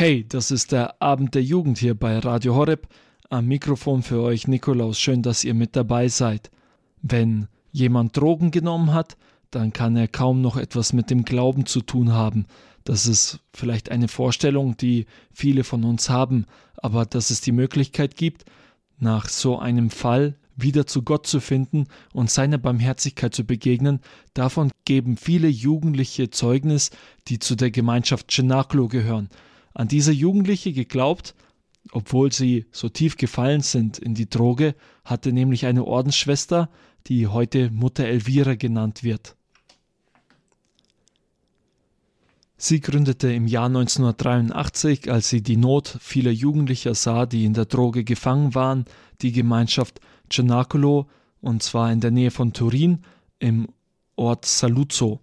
Hey, das ist der Abend der Jugend hier bei Radio Horeb. Am Mikrofon für euch Nikolaus. Schön, dass ihr mit dabei seid. Wenn jemand Drogen genommen hat, dann kann er kaum noch etwas mit dem Glauben zu tun haben. Das ist vielleicht eine Vorstellung, die viele von uns haben, aber dass es die Möglichkeit gibt, nach so einem Fall wieder zu Gott zu finden und seiner Barmherzigkeit zu begegnen, davon geben viele Jugendliche Zeugnis, die zu der Gemeinschaft Cenaclo gehören. An diese Jugendliche geglaubt, obwohl sie so tief gefallen sind in die Droge, hatte nämlich eine Ordensschwester, die heute Mutter Elvira genannt wird. Sie gründete im Jahr 1983, als sie die Not vieler Jugendlicher sah, die in der Droge gefangen waren, die Gemeinschaft Cenacolo, und zwar in der Nähe von Turin im Ort Saluzzo.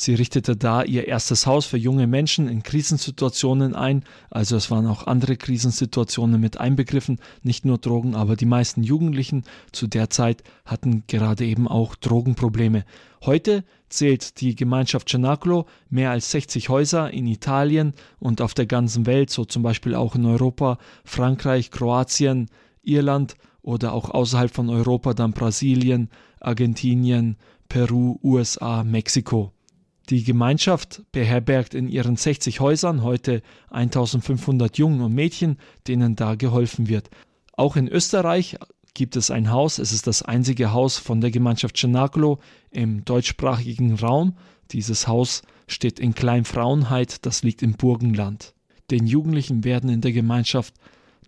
Sie richtete da ihr erstes Haus für junge Menschen in Krisensituationen ein, also es waren auch andere Krisensituationen mit einbegriffen, nicht nur Drogen, aber die meisten Jugendlichen zu der Zeit hatten gerade eben auch Drogenprobleme. Heute zählt die Gemeinschaft Cenacolo mehr als 60 Häuser in Italien und auf der ganzen Welt, so zum Beispiel auch in Europa, Frankreich, Kroatien, Irland oder auch außerhalb von Europa dann Brasilien, Argentinien, Peru, USA, Mexiko. Die Gemeinschaft beherbergt in ihren 60 Häusern heute 1500 Jungen und Mädchen, denen da geholfen wird. Auch in Österreich gibt es ein Haus, es ist das einzige Haus von der Gemeinschaft Cenacolo im deutschsprachigen Raum. Dieses Haus steht in Kleinfrauenheit, das liegt im Burgenland. Den Jugendlichen werden in der Gemeinschaft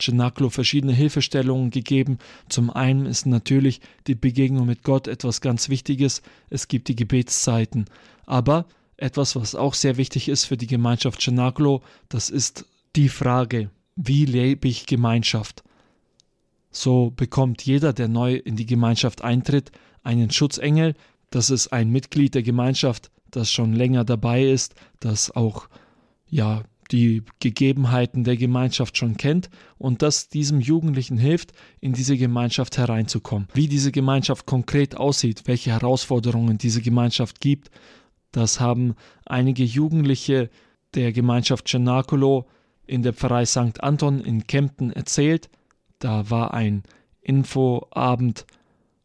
Cenaclo verschiedene Hilfestellungen gegeben. Zum einen ist natürlich die Begegnung mit Gott etwas ganz Wichtiges. Es gibt die Gebetszeiten. Aber etwas, was auch sehr wichtig ist für die Gemeinschaft Cenaclo, das ist die Frage, wie lebe ich Gemeinschaft? So bekommt jeder, der neu in die Gemeinschaft eintritt, einen Schutzengel. Das ist ein Mitglied der Gemeinschaft, das schon länger dabei ist, das auch ja die Gegebenheiten der Gemeinschaft schon kennt und das diesem Jugendlichen hilft, in diese Gemeinschaft hereinzukommen. Wie diese Gemeinschaft konkret aussieht, welche Herausforderungen diese Gemeinschaft gibt, das haben einige Jugendliche der Gemeinschaft Cenacolo in der Pfarrei St. Anton in Kempten erzählt. Da war ein Infoabend,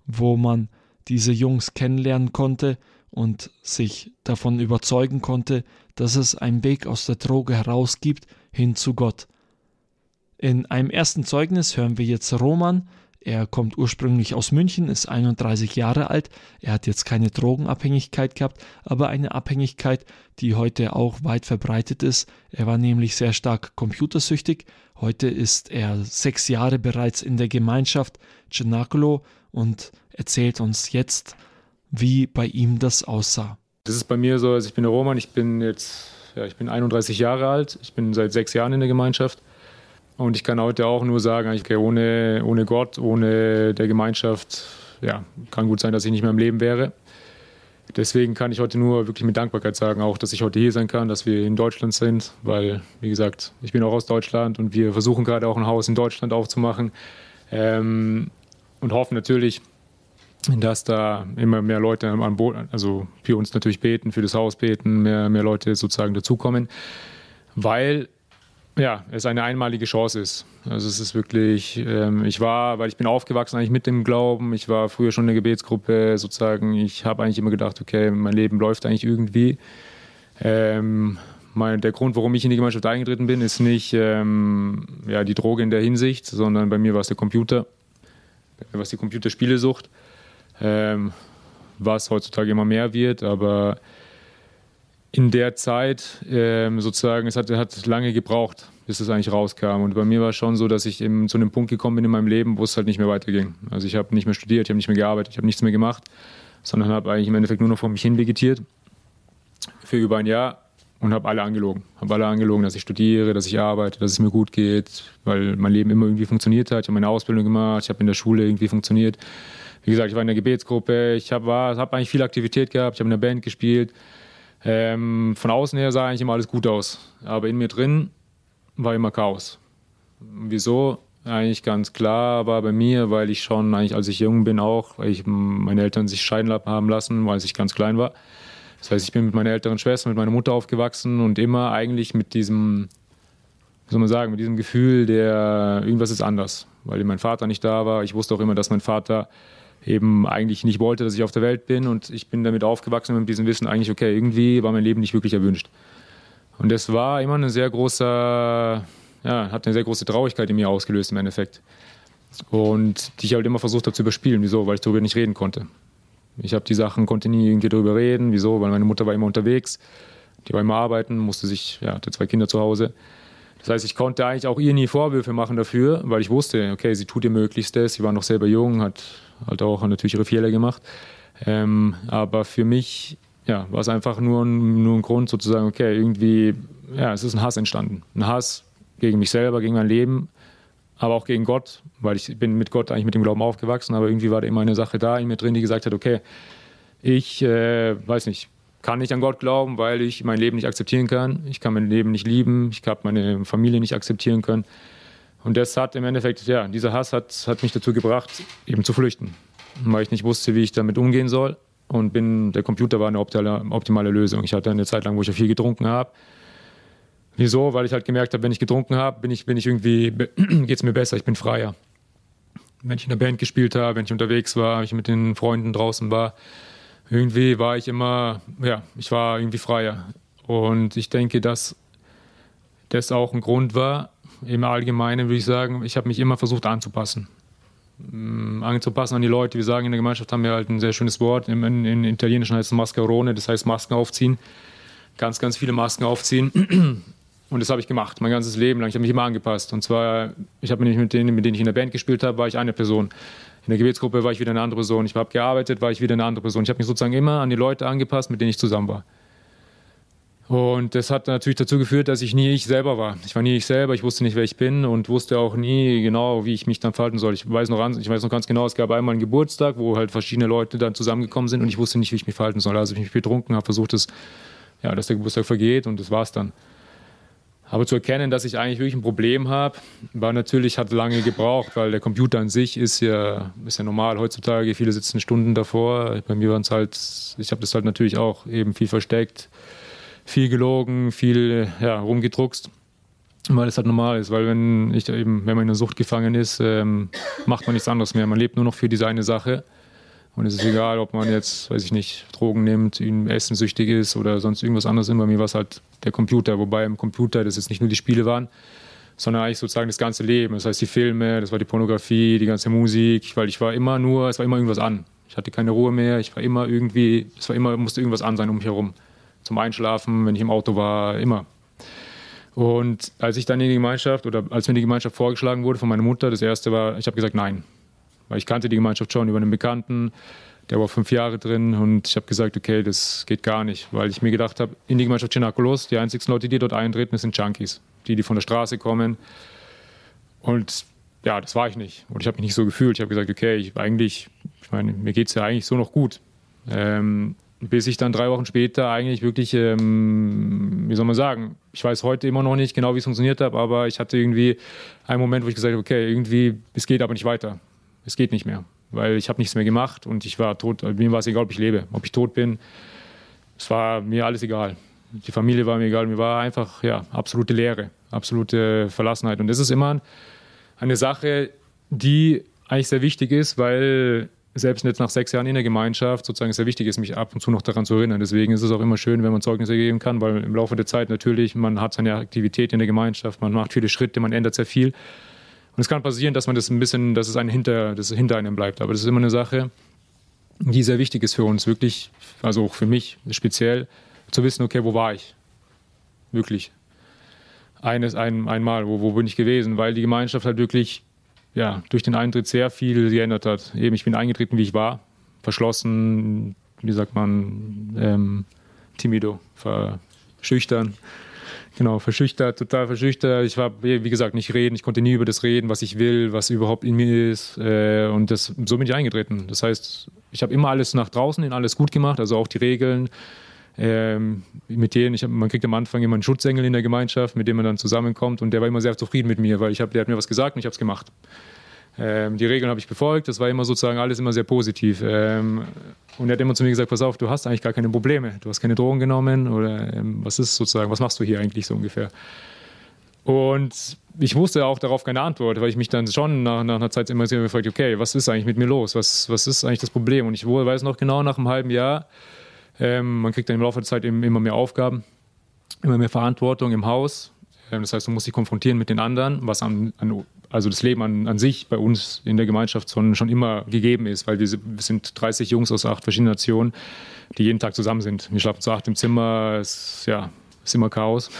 wo man diese Jungs kennenlernen konnte und sich davon überzeugen konnte, dass es einen Weg aus der Droge heraus gibt hin zu Gott. In einem ersten Zeugnis hören wir jetzt Roman. Er kommt ursprünglich aus München, ist 31 Jahre alt. Er hat jetzt keine Drogenabhängigkeit gehabt, aber eine Abhängigkeit, die heute auch weit verbreitet ist. Er war nämlich sehr stark computersüchtig. Heute ist er sechs Jahre bereits in der Gemeinschaft Cenacolo und erzählt uns jetzt, wie bei ihm das aussah. Das ist bei mir so, also ich bin der Roman, ich bin jetzt, ja, ich bin 31 Jahre alt, ich bin seit sechs Jahren in der Gemeinschaft. Und ich kann heute auch nur sagen, ich, ohne, ohne Gott, ohne der Gemeinschaft, ja, kann gut sein, dass ich nicht mehr im Leben wäre. Deswegen kann ich heute nur wirklich mit Dankbarkeit sagen, auch, dass ich heute hier sein kann, dass wir in Deutschland sind, weil, wie gesagt, ich bin auch aus Deutschland und wir versuchen gerade auch ein Haus in Deutschland aufzumachen ähm, und hoffen natürlich, dass da immer mehr Leute an Bord, also für uns natürlich beten, für das Haus beten, mehr, mehr Leute sozusagen dazukommen, weil ja, es eine einmalige Chance ist. Also es ist wirklich, ähm, ich war, weil ich bin aufgewachsen eigentlich mit dem Glauben, ich war früher schon in der Gebetsgruppe sozusagen, ich habe eigentlich immer gedacht, okay, mein Leben läuft eigentlich irgendwie. Ähm, mein, der Grund, warum ich in die Gemeinschaft eingetreten bin, ist nicht ähm, ja, die Droge in der Hinsicht, sondern bei mir war es der Computer, was die Computerspielesucht ähm, was heutzutage immer mehr wird, aber in der Zeit ähm, sozusagen, es hat, hat lange gebraucht, bis es eigentlich rauskam. Und bei mir war es schon so, dass ich eben zu einem Punkt gekommen bin in meinem Leben, wo es halt nicht mehr weiterging. Also ich habe nicht mehr studiert, ich habe nicht mehr gearbeitet, ich habe nichts mehr gemacht, sondern habe eigentlich im Endeffekt nur noch vor mich hin vegetiert für über ein Jahr und habe alle angelogen. Habe alle angelogen, dass ich studiere, dass ich arbeite, dass es mir gut geht, weil mein Leben immer irgendwie funktioniert hat. Ich habe meine Ausbildung gemacht, ich habe in der Schule irgendwie funktioniert wie gesagt, ich war in der Gebetsgruppe, ich habe hab eigentlich viel Aktivität gehabt, ich habe in der Band gespielt. Ähm, von außen her sah eigentlich immer alles gut aus, aber in mir drin war immer Chaos. Wieso? Eigentlich ganz klar war bei mir, weil ich schon eigentlich, als ich jung bin, auch, weil ich meine Eltern sich scheiden haben lassen, weil ich ganz klein war. Das heißt, ich bin mit meiner älteren Schwester, mit meiner Mutter aufgewachsen und immer eigentlich mit diesem wie soll man sagen, mit diesem Gefühl, der irgendwas ist anders, weil mein Vater nicht da war. Ich wusste auch immer, dass mein Vater eben eigentlich nicht wollte, dass ich auf der Welt bin und ich bin damit aufgewachsen mit diesem Wissen eigentlich, okay, irgendwie war mein Leben nicht wirklich erwünscht. Und das war immer eine sehr große, ja, hat eine sehr große Traurigkeit in mir ausgelöst im Endeffekt. Und die ich halt immer versucht habe zu überspielen. Wieso? Weil ich darüber nicht reden konnte. Ich habe die Sachen, konnte nie irgendwie darüber reden. Wieso? Weil meine Mutter war immer unterwegs. Die war immer arbeiten, musste sich, ja, hatte zwei Kinder zu Hause. Das heißt, ich konnte eigentlich auch ihr nie Vorwürfe machen dafür, weil ich wusste, okay, sie tut ihr Möglichstes. Sie war noch selber jung, hat halt auch natürlich ihre Fehler gemacht. Ähm, aber für mich ja, war es einfach nur ein, nur ein Grund, sozusagen, okay, irgendwie, ja, es ist ein Hass entstanden. Ein Hass gegen mich selber, gegen mein Leben, aber auch gegen Gott, weil ich bin mit Gott eigentlich mit dem Glauben aufgewachsen, aber irgendwie war da immer eine Sache da in mir drin, die gesagt hat, okay, ich äh, weiß nicht, kann nicht an Gott glauben, weil ich mein Leben nicht akzeptieren kann. Ich kann mein Leben nicht lieben. Ich habe meine Familie nicht akzeptieren können. Und das hat im Endeffekt, ja, dieser Hass hat, hat mich dazu gebracht, eben zu flüchten. Weil ich nicht wusste, wie ich damit umgehen soll. Und bin, der Computer war eine optimale, optimale Lösung. Ich hatte eine Zeit lang, wo ich viel getrunken habe. Wieso? Weil ich halt gemerkt habe, wenn ich getrunken habe, bin ich, bin ich irgendwie, geht es mir besser, ich bin freier. Wenn ich in der Band gespielt habe, wenn ich unterwegs war, wenn ich mit den Freunden draußen war, irgendwie war ich immer, ja, ich war irgendwie freier. Und ich denke, dass das auch ein Grund war, im Allgemeinen würde ich sagen, ich habe mich immer versucht anzupassen. Ähm, anzupassen an die Leute. Wir sagen in der Gemeinschaft haben wir halt ein sehr schönes Wort. In, in, in Italienischen heißt es Mascarone, das heißt Masken aufziehen. Ganz, ganz viele Masken aufziehen. Und das habe ich gemacht, mein ganzes Leben lang. Ich habe mich immer angepasst. Und zwar, ich habe nämlich mit denen, mit denen ich in der Band gespielt habe, war ich eine Person. In der Gebetsgruppe war ich wieder eine andere Person. Ich habe gearbeitet, war ich wieder eine andere Person. Ich habe mich sozusagen immer an die Leute angepasst, mit denen ich zusammen war. Und das hat natürlich dazu geführt, dass ich nie ich selber war. Ich war nie ich selber, ich wusste nicht, wer ich bin und wusste auch nie genau, wie ich mich dann verhalten soll. Ich weiß noch, ich weiß noch ganz genau, es gab einmal einen Geburtstag, wo halt verschiedene Leute dann zusammengekommen sind und ich wusste nicht, wie ich mich verhalten soll. Also ich mich betrunken habe, versucht, dass, ja, dass der Geburtstag vergeht und das war's dann. Aber zu erkennen, dass ich eigentlich wirklich ein Problem habe, war natürlich, hat lange gebraucht, weil der Computer an sich ist ja, ist ja normal heutzutage. Viele sitzen Stunden davor. Bei mir waren es halt, ich habe das halt natürlich auch eben viel versteckt, viel gelogen, viel ja, rumgedruckst. Weil es halt normal ist, weil wenn, ich eben, wenn man in der Sucht gefangen ist, ähm, macht man nichts anderes mehr. Man lebt nur noch für diese eine Sache. Und es ist egal, ob man jetzt, weiß ich nicht, Drogen nimmt, essensüchtig ist oder sonst irgendwas anderes. Bei mir war es halt der Computer, wobei im Computer das jetzt nicht nur die Spiele waren, sondern eigentlich sozusagen das ganze Leben. Das heißt die Filme, das war die Pornografie, die ganze Musik, weil ich war immer nur, es war immer irgendwas an. Ich hatte keine Ruhe mehr, ich war immer irgendwie, es war immer, musste irgendwas an sein um mich herum. Zum Einschlafen, wenn ich im Auto war, immer. Und als ich dann in die Gemeinschaft oder als mir die Gemeinschaft vorgeschlagen wurde von meiner Mutter, das erste war, ich habe gesagt, nein. Weil ich kannte die Gemeinschaft schon über einen Bekannten, der war fünf Jahre drin und ich habe gesagt, okay, das geht gar nicht, weil ich mir gedacht habe, in die Gemeinschaft Chinakulos, die einzigen Leute, die dort eintreten, sind Junkies, die, die von der Straße kommen. Und ja, das war ich nicht. Und ich habe mich nicht so gefühlt. Ich habe gesagt, okay, ich, eigentlich, ich meine, mir geht es ja eigentlich so noch gut. Ähm, bis ich dann drei Wochen später eigentlich wirklich, ähm, wie soll man sagen, ich weiß heute immer noch nicht genau, wie es funktioniert hat, aber ich hatte irgendwie einen Moment, wo ich gesagt habe, okay, irgendwie, es geht aber nicht weiter es geht nicht mehr, weil ich habe nichts mehr gemacht und ich war tot. Mir war es egal, ob ich lebe, ob ich tot bin. Es war mir alles egal. Die Familie war mir egal. Mir war einfach ja absolute Leere, absolute Verlassenheit. Und das ist immer eine Sache, die eigentlich sehr wichtig ist, weil selbst jetzt nach sechs Jahren in der Gemeinschaft sozusagen sehr wichtig ist, mich ab und zu noch daran zu erinnern. Deswegen ist es auch immer schön, wenn man Zeugnisse geben kann, weil im Laufe der Zeit natürlich, man hat seine Aktivität in der Gemeinschaft, man macht viele Schritte, man ändert sehr viel. Und es kann passieren, dass man das ein bisschen, dass es einen hinter, dass es hinter einem bleibt. Aber das ist immer eine Sache, die sehr wichtig ist für uns, wirklich, also auch für mich speziell, zu wissen, okay, wo war ich? Wirklich. Eines, ein, einmal, wo, wo bin ich gewesen? Weil die Gemeinschaft halt wirklich, ja, durch den Eintritt sehr viel geändert hat. Eben, ich bin eingetreten, wie ich war, verschlossen, wie sagt man, ähm, timido, verschüchtern Genau, verschüchtert, total verschüchtert. Ich war, wie gesagt, nicht reden. Ich konnte nie über das reden, was ich will, was überhaupt in mir ist. Äh, und das, so bin ich eingetreten. Das heißt, ich habe immer alles nach draußen hin, alles gut gemacht, also auch die Regeln. Ähm, mit denen, hab, man kriegt am Anfang immer einen Schutzengel in der Gemeinschaft, mit dem man dann zusammenkommt und der war immer sehr zufrieden mit mir, weil ich hab, der hat mir was gesagt und ich habe es gemacht. Ähm, die Regeln habe ich befolgt, das war immer sozusagen alles immer sehr positiv. Ähm, und er hat immer zu mir gesagt, pass auf, du hast eigentlich gar keine Probleme, du hast keine Drogen genommen oder ähm, was ist sozusagen, was machst du hier eigentlich so ungefähr? Und ich wusste auch darauf keine Antwort, weil ich mich dann schon nach, nach einer Zeit immer gefragt okay, was ist eigentlich mit mir los? Was, was ist eigentlich das Problem? Und ich weiß noch genau, nach einem halben Jahr, ähm, man kriegt dann im Laufe der Zeit immer mehr Aufgaben, immer mehr Verantwortung im Haus. Ähm, das heißt, man muss sich konfrontieren mit den anderen, was an, an also das Leben an, an, sich bei uns in der Gemeinschaft schon, schon immer gegeben ist, weil wir, wir, sind 30 Jungs aus acht verschiedenen Nationen, die jeden Tag zusammen sind. Wir schlafen zu acht im Zimmer, es ja, ist immer Chaos.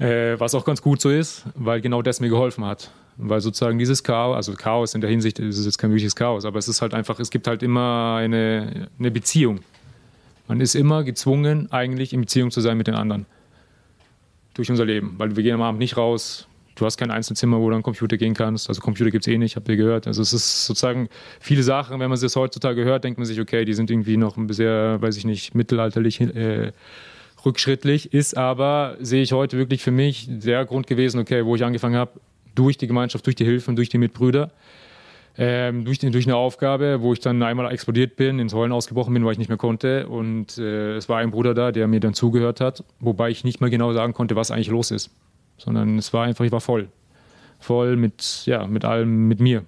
Äh, was auch ganz gut so ist, weil genau das mir geholfen hat. Weil sozusagen dieses Chaos, also Chaos in der Hinsicht ist es jetzt kein wirkliches Chaos, aber es ist halt einfach, es gibt halt immer eine, eine Beziehung. Man ist immer gezwungen, eigentlich in Beziehung zu sein mit den anderen. Durch unser Leben. Weil wir gehen am Abend nicht raus, du hast kein Einzelzimmer, wo du an Computer gehen kannst. Also Computer gibt es eh nicht, habt ihr gehört. Also es ist sozusagen viele Sachen, wenn man das heutzutage hört, denkt man sich, okay, die sind irgendwie noch ein bisschen, weiß ich nicht, mittelalterlich äh, rückschrittlich, ist aber, sehe ich heute wirklich für mich der Grund gewesen, okay, wo ich angefangen habe, durch die Gemeinschaft, durch die Hilfe durch die Mitbrüder, ähm, durch, durch, eine Aufgabe, wo ich dann einmal explodiert bin, ins Heulen ausgebrochen bin, weil ich nicht mehr konnte. Und äh, es war ein Bruder da, der mir dann zugehört hat, wobei ich nicht mehr genau sagen konnte, was eigentlich los ist. Sondern es war einfach, ich war voll. Voll mit, ja, mit allem, mit mir.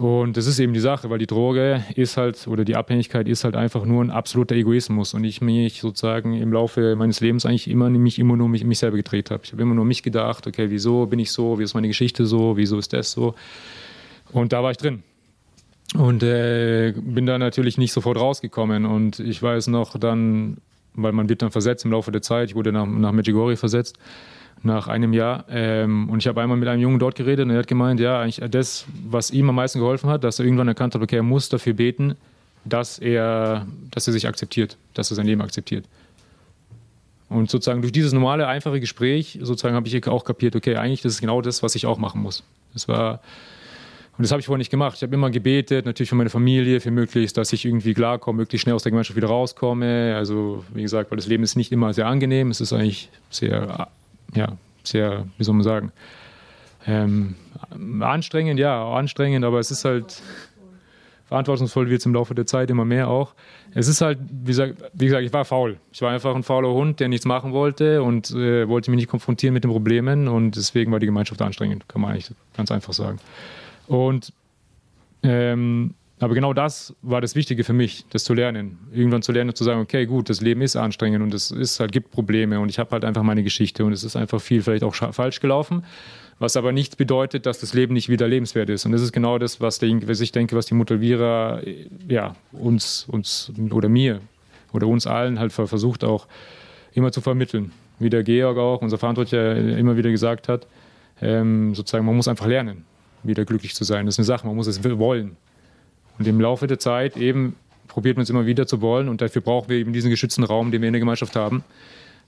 Und das ist eben die Sache, weil die Droge ist halt, oder die Abhängigkeit ist halt einfach nur ein absoluter Egoismus. Und ich mich sozusagen im Laufe meines Lebens eigentlich immer mich immer nur mich, mich selber gedreht habe. Ich habe immer nur mich gedacht, okay, wieso bin ich so, wie ist meine Geschichte so, wieso ist das so? Und da war ich drin. Und äh, bin da natürlich nicht sofort rausgekommen. Und ich weiß noch dann, weil man wird dann versetzt im Laufe der Zeit, ich wurde nach, nach Medjugorje versetzt, nach einem Jahr. Ähm, und ich habe einmal mit einem Jungen dort geredet und er hat gemeint, ja, eigentlich das, was ihm am meisten geholfen hat, dass er irgendwann erkannt hat, okay, er muss dafür beten, dass er, dass er sich akzeptiert, dass er sein Leben akzeptiert. Und sozusagen durch dieses normale, einfache Gespräch, sozusagen habe ich auch kapiert, okay, eigentlich das ist genau das, was ich auch machen muss. Das war, und das habe ich vorher nicht gemacht. Ich habe immer gebetet, natürlich für meine Familie, für möglichst, dass ich irgendwie klarkomme, möglichst schnell aus der Gemeinschaft wieder rauskomme. Also, wie gesagt, weil das Leben ist nicht immer sehr angenehm, es ist eigentlich sehr ja, sehr, wie soll man sagen, ähm, anstrengend, ja, anstrengend, aber es ist halt verantwortungsvoll wird es im Laufe der Zeit immer mehr auch. Es ist halt, wie gesagt, wie gesagt, ich war faul. Ich war einfach ein fauler Hund, der nichts machen wollte und äh, wollte mich nicht konfrontieren mit den Problemen und deswegen war die Gemeinschaft anstrengend, kann man eigentlich ganz einfach sagen. Und ähm, aber genau das war das Wichtige für mich, das zu lernen. Irgendwann zu lernen, zu sagen, okay, gut, das Leben ist anstrengend und es ist halt, gibt Probleme und ich habe halt einfach meine Geschichte und es ist einfach viel vielleicht auch falsch gelaufen, was aber nicht bedeutet, dass das Leben nicht wieder lebenswert ist. Und das ist genau das, was, der, was ich denke, was die Mutter Vira ja, uns, uns oder mir oder uns allen halt versucht auch immer zu vermitteln. Wie der Georg auch, unser Verantwortlicher, immer wieder gesagt hat, ähm, sozusagen, man muss einfach lernen, wieder glücklich zu sein. Das ist eine Sache, man muss es wollen. Und im Laufe der Zeit eben probiert man es immer wieder zu wollen und dafür brauchen wir eben diesen geschützten Raum, den wir in der Gemeinschaft haben,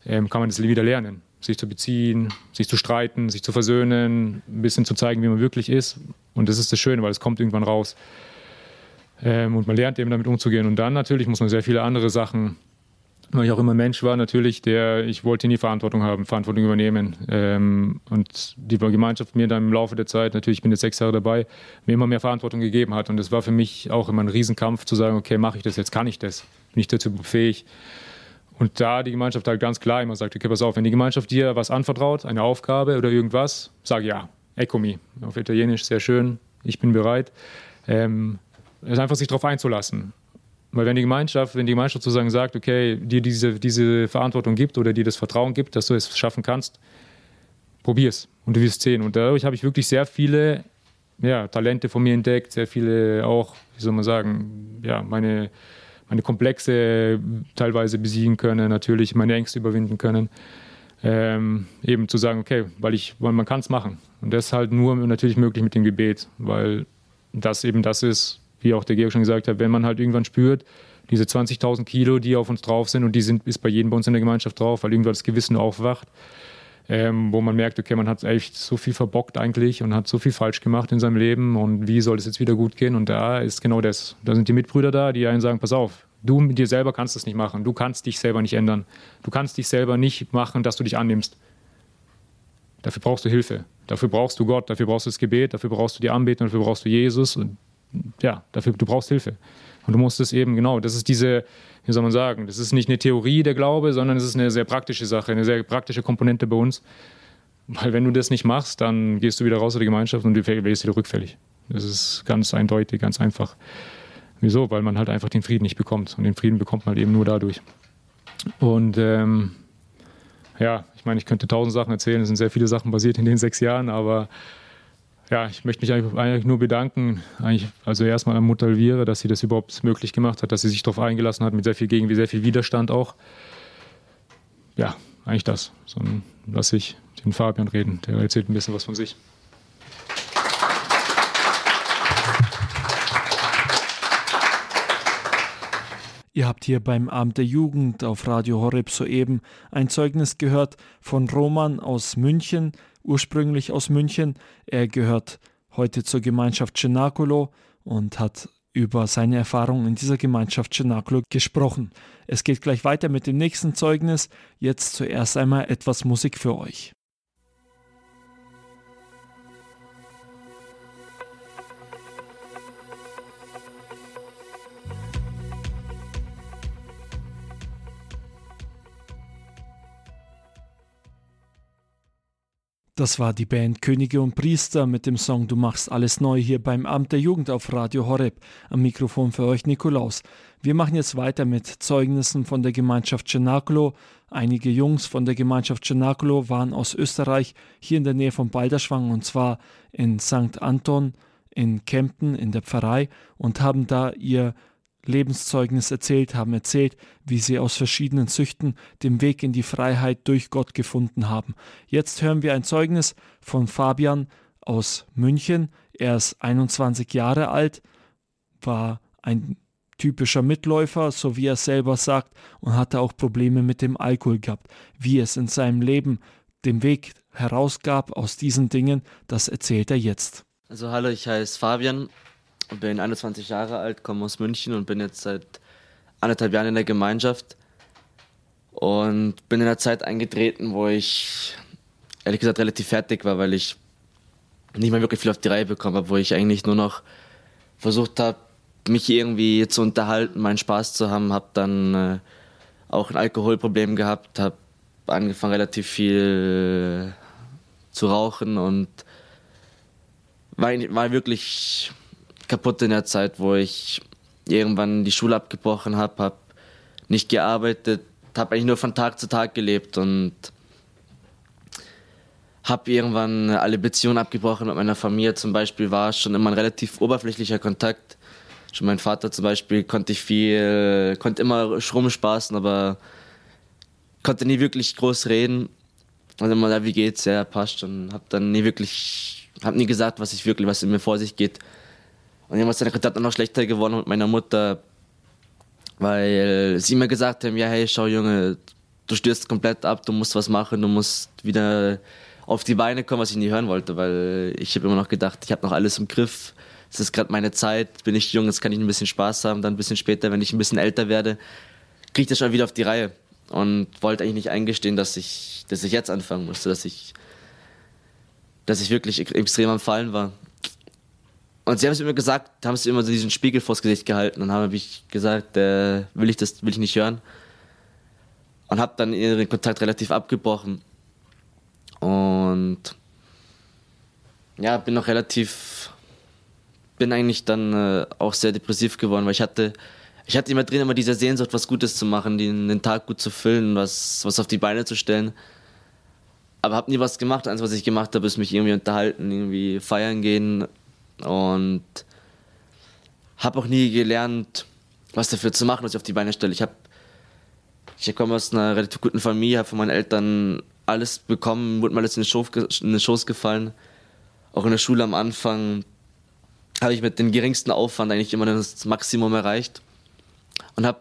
ähm, kann man das wieder lernen. Sich zu beziehen, sich zu streiten, sich zu versöhnen, ein bisschen zu zeigen, wie man wirklich ist. Und das ist das Schöne, weil es kommt irgendwann raus. Ähm, und man lernt eben damit umzugehen. Und dann natürlich muss man sehr viele andere Sachen weil ich auch immer Mensch war, natürlich, der, ich wollte nie Verantwortung haben, Verantwortung übernehmen. Ähm, und die Gemeinschaft mir dann im Laufe der Zeit, natürlich, ich bin jetzt sechs Jahre dabei, mir immer mehr Verantwortung gegeben hat. Und das war für mich auch immer ein Riesenkampf zu sagen, okay, mache ich das, jetzt kann ich das, bin ich dazu befähigt. Und da die Gemeinschaft halt ganz klar immer sagt, okay, pass auf, wenn die Gemeinschaft dir was anvertraut, eine Aufgabe oder irgendwas, sag ja, eccomi. Auf Italienisch sehr schön, ich bin bereit. Ähm, es einfach sich darauf einzulassen. Weil wenn die Gemeinschaft, wenn die Gemeinschaft sozusagen sagt, okay, dir diese, diese Verantwortung gibt oder dir das Vertrauen gibt, dass du es schaffen kannst, probier's und du wirst sehen. Und dadurch habe ich wirklich sehr viele ja, Talente von mir entdeckt, sehr viele auch, wie soll man sagen, ja, meine, meine Komplexe teilweise besiegen können, natürlich meine Ängste überwinden können. Ähm, eben zu sagen, okay, weil ich, weil man kann es machen. Und das ist halt nur natürlich möglich mit dem Gebet, weil das eben das ist, wie auch der Georg schon gesagt hat, wenn man halt irgendwann spürt, diese 20.000 Kilo, die auf uns drauf sind und die sind ist bei jedem bei uns in der Gemeinschaft drauf, weil irgendwann das Gewissen aufwacht, ähm, wo man merkt, okay, man hat echt so viel verbockt eigentlich und hat so viel falsch gemacht in seinem Leben und wie soll es jetzt wieder gut gehen? Und da ist genau das. Da sind die Mitbrüder da, die einen sagen, pass auf, du mit dir selber kannst das nicht machen, du kannst dich selber nicht ändern, du kannst dich selber nicht machen, dass du dich annimmst. Dafür brauchst du Hilfe, dafür brauchst du Gott, dafür brauchst du das Gebet, dafür brauchst du die Anbetung, dafür brauchst du Jesus. Und ja, dafür, du brauchst Hilfe. Und du musst es eben, genau, das ist diese, wie soll man sagen, das ist nicht eine Theorie der Glaube, sondern es ist eine sehr praktische Sache, eine sehr praktische Komponente bei uns, Weil wenn du das nicht machst, dann gehst du wieder raus aus der Gemeinschaft und du wirst wieder rückfällig. Das ist ganz eindeutig, ganz einfach. Wieso? Weil man halt einfach den Frieden nicht bekommt. Und den Frieden bekommt man halt eben nur dadurch. Und ähm, ja, ich meine, ich könnte tausend Sachen erzählen. Es sind sehr viele Sachen passiert in den sechs Jahren, aber ja, ich möchte mich eigentlich nur bedanken. Eigentlich, also erstmal an Mutter Elvira, dass sie das überhaupt möglich gemacht hat, dass sie sich darauf eingelassen hat, mit sehr viel Gegen, sehr viel Widerstand auch. Ja, eigentlich das. So, lasse ich den Fabian reden. Der erzählt ein bisschen was von sich. Ihr habt hier beim Abend der Jugend auf Radio Horeb soeben ein Zeugnis gehört von Roman aus München, ursprünglich aus München. Er gehört heute zur Gemeinschaft Cenacolo und hat über seine Erfahrungen in dieser Gemeinschaft Cenacolo gesprochen. Es geht gleich weiter mit dem nächsten Zeugnis. Jetzt zuerst einmal etwas Musik für euch. Das war die Band Könige und Priester mit dem Song Du machst alles neu hier beim Amt der Jugend auf Radio Horeb. Am Mikrofon für euch Nikolaus. Wir machen jetzt weiter mit Zeugnissen von der Gemeinschaft Cenacolo. Einige Jungs von der Gemeinschaft Cenacolo waren aus Österreich hier in der Nähe von Balderschwang und zwar in St. Anton in Kempten in der Pfarrei und haben da ihr Lebenszeugnis erzählt, haben erzählt, wie sie aus verschiedenen Süchten den Weg in die Freiheit durch Gott gefunden haben. Jetzt hören wir ein Zeugnis von Fabian aus München. Er ist 21 Jahre alt, war ein typischer Mitläufer, so wie er selber sagt, und hatte auch Probleme mit dem Alkohol gehabt. Wie es in seinem Leben den Weg herausgab aus diesen Dingen, das erzählt er jetzt. Also hallo, ich heiße Fabian, bin 21 Jahre alt, komme aus München und bin jetzt seit anderthalb Jahren in der Gemeinschaft und bin in einer Zeit eingetreten, wo ich ehrlich gesagt relativ fertig war, weil ich nicht mehr wirklich viel auf die Reihe bekommen habe, wo ich eigentlich nur noch versucht habe, mich irgendwie zu unterhalten, meinen Spaß zu haben, habe dann äh, auch ein Alkoholproblem gehabt, habe angefangen relativ viel zu rauchen und war, war wirklich kaputt in der Zeit, wo ich irgendwann die Schule abgebrochen habe, habe nicht gearbeitet, habe eigentlich nur von Tag zu Tag gelebt und habe irgendwann alle Beziehungen abgebrochen mit meiner Familie. Zum Beispiel war schon immer ein relativ oberflächlicher Kontakt. Schon mein Vater zum Beispiel konnte ich viel, konnte immer rumspaßen, aber konnte nie wirklich groß reden. Und immer, da, wie geht's? Ja, passt schon. Hab dann nie wirklich, hab nie gesagt, was ich wirklich, was in mir vor sich geht. Und irgendwann ist der Kontakt noch schlechter geworden mit meiner Mutter, weil sie mir gesagt haben, ja hey, schau Junge, du stürzt komplett ab, du musst was machen, du musst wieder auf die Beine kommen, was ich nie hören wollte, weil ich habe immer noch gedacht, ich habe noch alles im Griff, es ist gerade meine Zeit, bin ich jung, jetzt kann ich ein bisschen Spaß haben, dann ein bisschen später, wenn ich ein bisschen älter werde, kriege ich das schon wieder auf die Reihe. Und wollte eigentlich nicht eingestehen, dass ich, dass ich jetzt anfangen musste, dass ich, dass ich wirklich extrem am Fallen war. Und sie haben es immer gesagt, haben es immer so diesen Spiegel vors Gesicht gehalten und haben ich gesagt, äh, will ich das, will ich nicht hören. Und habe dann ihren Kontakt relativ abgebrochen. Und ja, bin noch relativ, bin eigentlich dann äh, auch sehr depressiv geworden, weil ich hatte, ich hatte immer drin immer diese Sehnsucht, was Gutes zu machen, den, den Tag gut zu füllen, was, was auf die Beine zu stellen. Aber habe nie was gemacht. Eins, was ich gemacht habe, ist mich irgendwie unterhalten, irgendwie feiern gehen, und habe auch nie gelernt, was dafür zu machen, was ich auf die Beine stelle. Ich habe ich komme aus einer relativ guten Familie, habe von meinen Eltern alles bekommen, wurde mir alles in den, Schoß, in den Schoß gefallen. Auch in der Schule am Anfang habe ich mit dem geringsten Aufwand eigentlich immer das Maximum erreicht und habe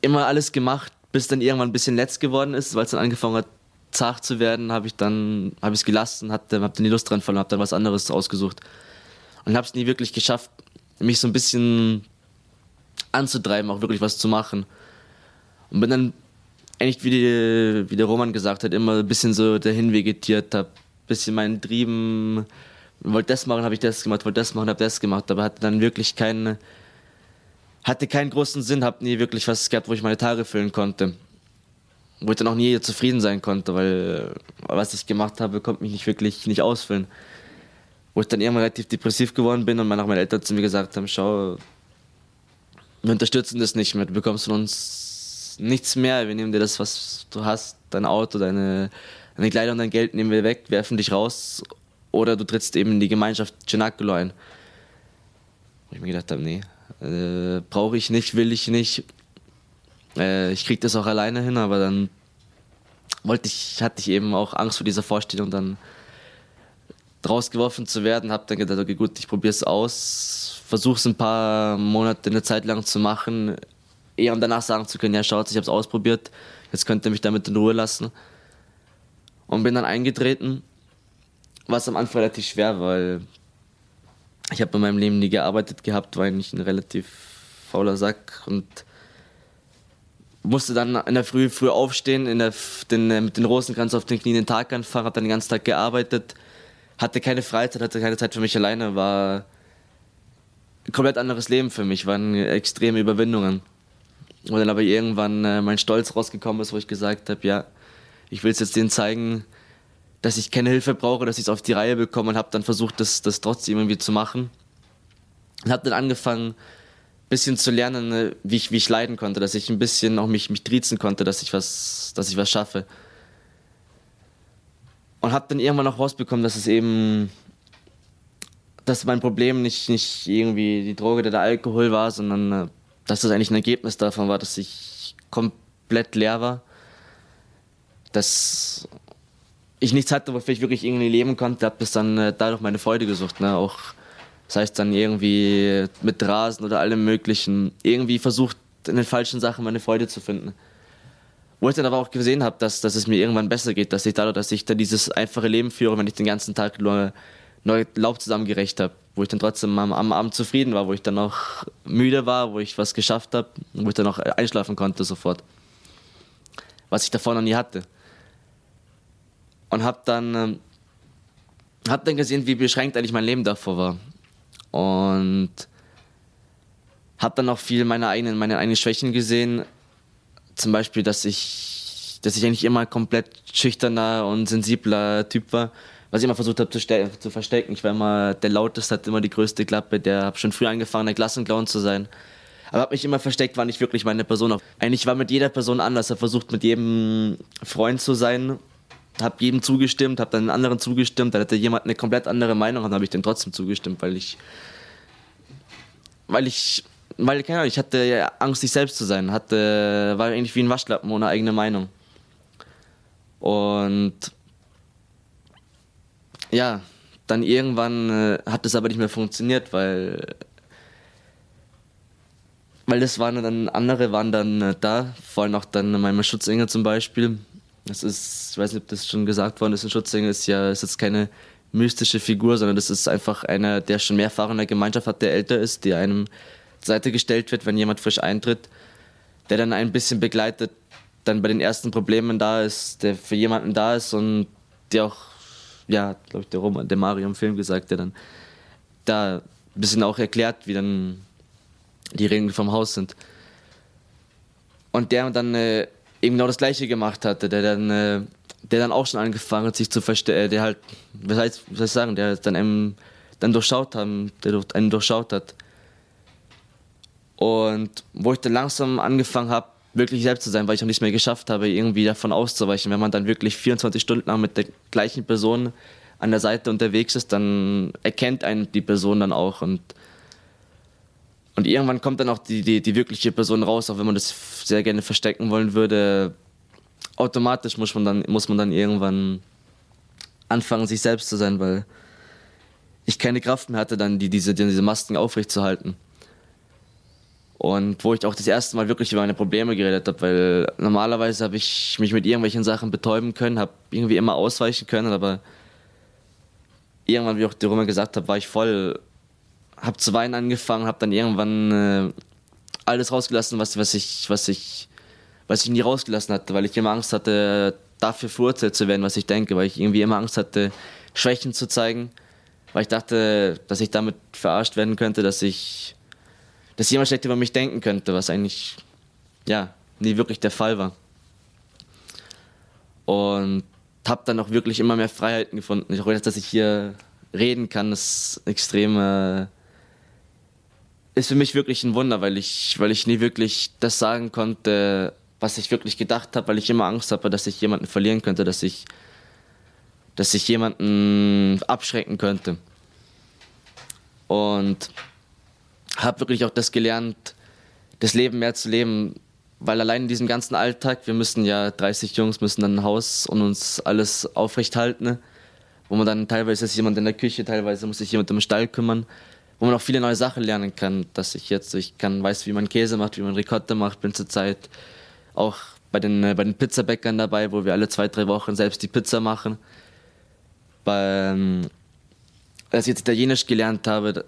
immer alles gemacht, bis dann irgendwann ein bisschen letzt geworden ist, weil es dann angefangen hat, zart zu werden, habe ich dann habe ich es gelassen, habe dann die Lust dran verloren, habe dann was anderes ausgesucht und habe es nie wirklich geschafft, mich so ein bisschen anzutreiben, auch wirklich was zu machen. Und bin dann eigentlich, wie, die, wie der Roman gesagt hat, immer ein bisschen so dahin vegetiert, habe ein bisschen meinen Trieben, wollte das machen, habe ich das gemacht, wollte das machen, habe das gemacht, aber hatte dann wirklich keinen, hatte keinen großen Sinn, habe nie wirklich was gehabt, wo ich meine Tage füllen konnte. wo ich dann auch nie zufrieden sein konnte, weil was ich gemacht habe, konnte mich nicht wirklich nicht ausfüllen. Wo ich dann irgendwann relativ depressiv geworden bin und meine Eltern zu mir gesagt haben, schau, wir unterstützen das nicht mehr, du bekommst von uns nichts mehr, wir nehmen dir das, was du hast, dein Auto, deine, deine Kleider und dein Geld nehmen wir weg, werfen dich raus oder du trittst eben in die Gemeinschaft Cenacolo ein. Wo ich mir gedacht habe, nee, äh, brauche ich nicht, will ich nicht. Äh, ich kriege das auch alleine hin, aber dann wollte ich, hatte ich eben auch Angst vor dieser Vorstellung, dann rausgeworfen zu werden. Habe dann gedacht, okay, gut, ich probiere es aus, versuche es ein paar Monate, eine Zeit lang zu machen, eher um danach sagen zu können, ja schaut, ich habe es ausprobiert, jetzt könnt ihr mich damit in Ruhe lassen. Und bin dann eingetreten, was am Anfang relativ schwer, weil ich habe in meinem Leben nie gearbeitet gehabt, war eigentlich ein relativ fauler Sack und musste dann in der Früh früh aufstehen, in der, den, mit den Rosenkranz auf den Knien den Tag anfangen, habe dann den ganzen Tag gearbeitet, hatte keine Freizeit, hatte keine Zeit für mich alleine, war ein komplett anderes Leben für mich, waren extreme Überwindungen. Und dann aber irgendwann äh, mein Stolz rausgekommen ist, wo ich gesagt habe, ja, ich will es jetzt denen zeigen, dass ich keine Hilfe brauche, dass ich es auf die Reihe bekomme und habe dann versucht, das, das trotzdem irgendwie zu machen. Und habe dann angefangen, ein bisschen zu lernen, ne, wie ich, wie ich leiden konnte, dass ich ein bisschen auch mich, mich triezen konnte, dass ich was, dass ich was schaffe. Und habe dann irgendwann auch rausbekommen, dass es eben, dass mein Problem nicht, nicht irgendwie die Droge oder der Alkohol war, sondern äh, dass das eigentlich ein Ergebnis davon war, dass ich komplett leer war. Dass ich nichts hatte, wofür ich wirklich irgendwie leben konnte, habe bis dann äh, dadurch meine Freude gesucht. Ne? Auch, das heißt dann irgendwie mit Rasen oder allem Möglichen, irgendwie versucht, in den falschen Sachen meine Freude zu finden. Wo ich dann aber auch gesehen habe, dass, dass es mir irgendwann besser geht, dass ich dadurch, dass ich dann dieses einfache Leben führe, wenn ich den ganzen Tag nur neue Laub zusammengerecht habe, wo ich dann trotzdem am, am Abend zufrieden war, wo ich dann auch müde war, wo ich was geschafft habe, wo ich dann auch einschlafen konnte sofort. Was ich davor noch nie hatte und habe dann, ähm, hab dann gesehen, wie beschränkt eigentlich mein Leben davor war. Und habe dann auch viel meine eigenen, meine eigenen Schwächen gesehen. Zum Beispiel, dass ich, dass ich eigentlich immer komplett schüchterner und sensibler Typ war, was ich immer versucht habe zu, zu, verstecken. Ich war immer der lauteste, hatte immer die größte Klappe, der habe schon früh angefangen, der Klassenclown zu sein. Aber habe mich immer versteckt, war nicht wirklich meine Person. Eigentlich war mit jeder Person anders. Er versucht mit jedem Freund zu sein habe jedem zugestimmt, habe dann anderen zugestimmt, dann hatte jemand eine komplett andere Meinung und habe ich dann trotzdem zugestimmt, weil ich, weil ich, weil keine Ahnung, ich hatte Angst, sich selbst zu sein, hatte, war eigentlich wie ein Waschlappen ohne eigene Meinung. Und ja, dann irgendwann äh, hat es aber nicht mehr funktioniert, weil weil das waren dann andere waren dann äh, da, vor allem auch dann meine Schutzengel zum Beispiel, das ist, ich weiß nicht, ob das schon gesagt worden ist, ein Schutzengel ist ja ist jetzt keine mystische Figur, sondern das ist einfach einer, der schon mehr Erfahrung in der Gemeinschaft hat, der älter ist, der einem Seite gestellt wird, wenn jemand frisch eintritt, der dann ein bisschen begleitet, dann bei den ersten Problemen da ist, der für jemanden da ist und der auch, ja, glaube ich, der, Roman, der Mario im Film gesagt, der dann da ein bisschen auch erklärt, wie dann die Regeln vom Haus sind. Und der dann äh, eben genau das Gleiche gemacht hatte, der dann, äh, der dann auch schon angefangen hat, sich zu verstehen, äh, der halt, was heißt, was soll ich sagen, der dann einem dann durchschaut haben, der einen durchschaut hat. Und wo ich dann langsam angefangen habe, wirklich selbst zu sein, weil ich auch nicht mehr geschafft habe, irgendwie davon auszuweichen. Wenn man dann wirklich 24 Stunden lang mit der gleichen Person an der Seite unterwegs ist, dann erkennt einen die Person dann auch und und irgendwann kommt dann auch die, die, die wirkliche Person raus, auch wenn man das sehr gerne verstecken wollen würde. Automatisch muss man dann, muss man dann irgendwann anfangen, sich selbst zu sein, weil ich keine Kraft mehr hatte, dann die, diese, diese Masken aufrechtzuerhalten. Und wo ich auch das erste Mal wirklich über meine Probleme geredet habe, weil normalerweise habe ich mich mit irgendwelchen Sachen betäuben können, habe irgendwie immer ausweichen können, aber irgendwann, wie auch die Römer gesagt habe, war ich voll habe zu weinen angefangen, habe dann irgendwann äh, alles rausgelassen, was, was, ich, was, ich, was ich nie rausgelassen hatte, weil ich immer Angst hatte, dafür verurteilt zu werden, was ich denke, weil ich irgendwie immer Angst hatte, Schwächen zu zeigen, weil ich dachte, dass ich damit verarscht werden könnte, dass ich, dass jemand schlecht über mich denken könnte, was eigentlich, ja, nie wirklich der Fall war. Und habe dann auch wirklich immer mehr Freiheiten gefunden. Ich auch dass ich hier reden kann, ist extrem. Ist für mich wirklich ein Wunder, weil ich, weil ich nie wirklich das sagen konnte, was ich wirklich gedacht habe, weil ich immer Angst habe, dass ich jemanden verlieren könnte, dass ich, dass ich jemanden abschrecken könnte. Und habe wirklich auch das gelernt, das Leben mehr zu leben, weil allein in diesem ganzen Alltag, wir müssen ja 30 Jungs müssen dann ein Haus und uns alles aufrecht halten, ne? wo man dann teilweise ist jemand in der Küche, teilweise muss sich jemand im Stall kümmern, wo man auch viele neue Sachen lernen kann, dass ich jetzt, ich kann, weiß, wie man Käse macht, wie man Ricotta macht, bin zurzeit auch bei den, äh, bei den Pizzabäckern dabei, wo wir alle zwei, drei Wochen selbst die Pizza machen. Bei, als ich jetzt Italienisch gelernt habe,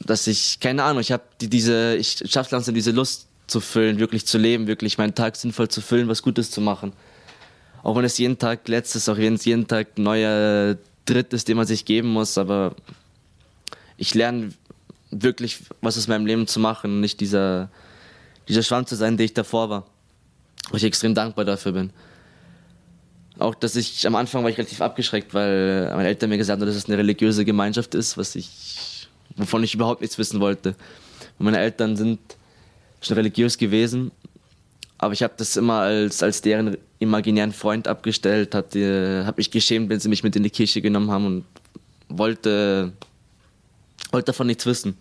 dass ich, keine Ahnung, ich habe die, diese, ich schaffe langsam diese Lust zu füllen, wirklich zu leben, wirklich meinen Tag sinnvoll zu füllen, was Gutes zu machen. Auch wenn es jeden Tag letztes, auch wenn es jeden Tag neuer Dritt ist, den man sich geben muss, aber ich lerne wirklich, was aus meinem Leben zu machen, nicht dieser, dieser Schwamm zu sein, der ich davor war. Wo ich extrem dankbar dafür bin. Auch, dass ich am Anfang war ich relativ abgeschreckt, weil meine Eltern mir gesagt haben, dass es eine religiöse Gemeinschaft ist, was ich, wovon ich überhaupt nichts wissen wollte. Und meine Eltern sind schon religiös gewesen, aber ich habe das immer als, als deren imaginären Freund abgestellt, habe hab mich geschämt, wenn sie mich mit in die Kirche genommen haben und wollte, wollte davon nichts wissen.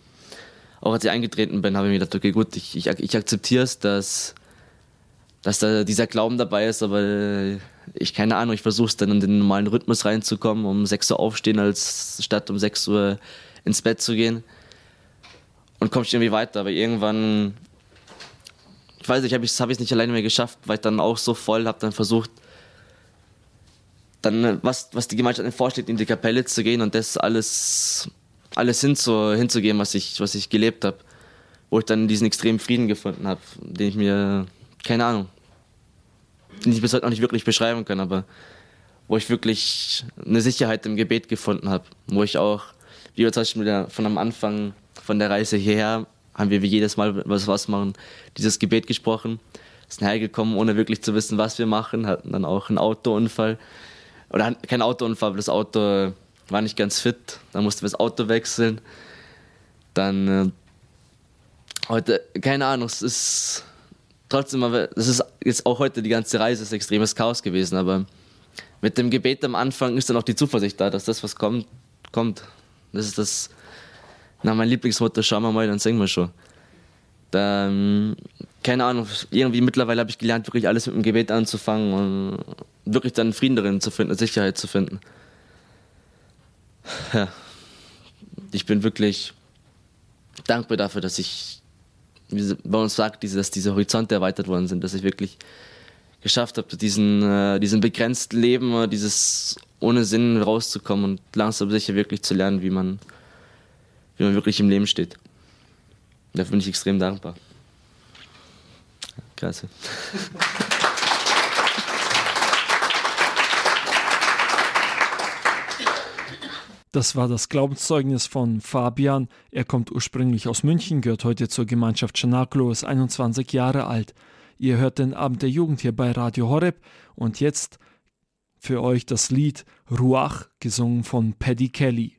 Auch als ich eingetreten bin, habe ich mir gedacht, okay, gut, ich, ich, ich akzeptiere es, dass, dass da dieser Glauben dabei ist, aber ich keine Ahnung, ich versuche es dann in den normalen Rhythmus reinzukommen, um 6 Uhr aufstehen, als statt um 6 Uhr ins Bett zu gehen und kommst irgendwie weiter. Aber irgendwann, ich weiß nicht, habe ich es hab nicht alleine mehr geschafft, weil ich dann auch so voll habe dann versucht, dann was, was die Gemeinschaft vorschlägt, in die Kapelle zu gehen und das alles, alles hinzu, hinzugeben, was ich, was ich gelebt habe. Wo ich dann diesen extremen Frieden gefunden habe, den ich mir, keine Ahnung, den ich bis heute noch nicht wirklich beschreiben kann, aber wo ich wirklich eine Sicherheit im Gebet gefunden habe, wo ich auch, wie wir zum Beispiel von am Anfang von der Reise hierher haben wir wie jedes Mal, was was machen, dieses Gebet gesprochen. Sind hergekommen, ohne wirklich zu wissen, was wir machen, hatten dann auch einen Autounfall. Oder kein Autounfall, aber das Auto war nicht ganz fit. Dann mussten wir das Auto wechseln. Dann äh, heute, keine Ahnung, es ist trotzdem, aber es ist jetzt auch heute die ganze Reise ist extremes Chaos gewesen, aber mit dem Gebet am Anfang ist dann auch die Zuversicht da, dass das, was kommt, kommt. Das ist das, na, mein Lieblingsmotto, schauen wir mal, dann singen wir schon. Da, keine Ahnung, irgendwie mittlerweile habe ich gelernt, wirklich alles mit dem Gebet anzufangen und wirklich dann Frieden darin zu finden, Sicherheit zu finden. Ja. Ich bin wirklich dankbar dafür, dass ich, wie bei uns sagt, dass diese Horizonte erweitert worden sind, dass ich wirklich geschafft habe, diesen, äh, diesen begrenzten Leben, dieses ohne Sinn rauszukommen und langsam sicher wirklich zu lernen, wie man wie man wirklich im Leben steht. Dafür bin ich extrem dankbar. Klasse. Das war das Glaubenszeugnis von Fabian. Er kommt ursprünglich aus München, gehört heute zur Gemeinschaft Schanaklo, ist 21 Jahre alt. Ihr hört den Abend der Jugend hier bei Radio Horeb und jetzt für euch das Lied Ruach, gesungen von Paddy Kelly.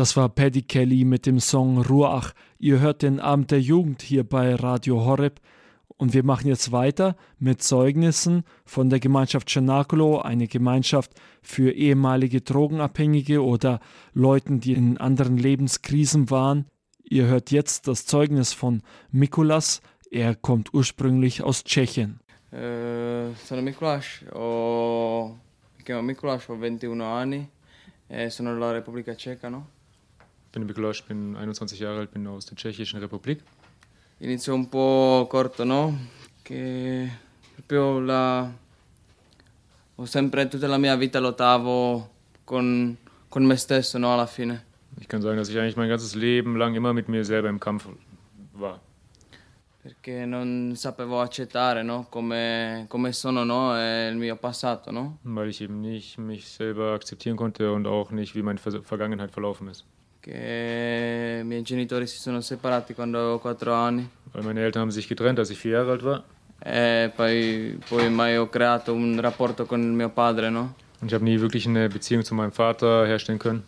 Das war Paddy Kelly mit dem Song Ruach. Ihr hört den Abend der Jugend hier bei Radio Horeb. Und wir machen jetzt weiter mit Zeugnissen von der Gemeinschaft Cenacolo, eine Gemeinschaft für ehemalige Drogenabhängige oder Leuten, die in anderen Lebenskrisen waren. Ihr hört jetzt das Zeugnis von Mikulas. Er kommt ursprünglich aus Tschechien. Uh, sono Mikulas, ho, mi chiamo Mikulas, ho 21 anni, e sono della Repubblica Ceca, no? bin Mikulasch, bin 21 Jahre alt, bin aus der Tschechischen Republik. Inizio un po' corto, no? Che proprio la... ho sempre tutta la mia vita lottavo con, con me stesso, no? Alla fine. Ich kann sagen, dass ich eigentlich mein ganzes Leben lang immer mit mir selber im Kampf war. perché non sapevo accettare no? come, come sono no? e il mio passato. No? Weil ich eben nicht mich selber akzeptieren konnte und auch nicht, wie meine Ver Vergangenheit verlaufen ist. Che i miei genitori si sono separati quando avevo 4 anni Weil meine Eltern haben sich getrennt, als ich vier Jahre alt war. e poi, poi mai ho creato un rapporto con mio padre, no? Und ich habe nie wirklich eine Beziehung zu meinem Vater herstellen können.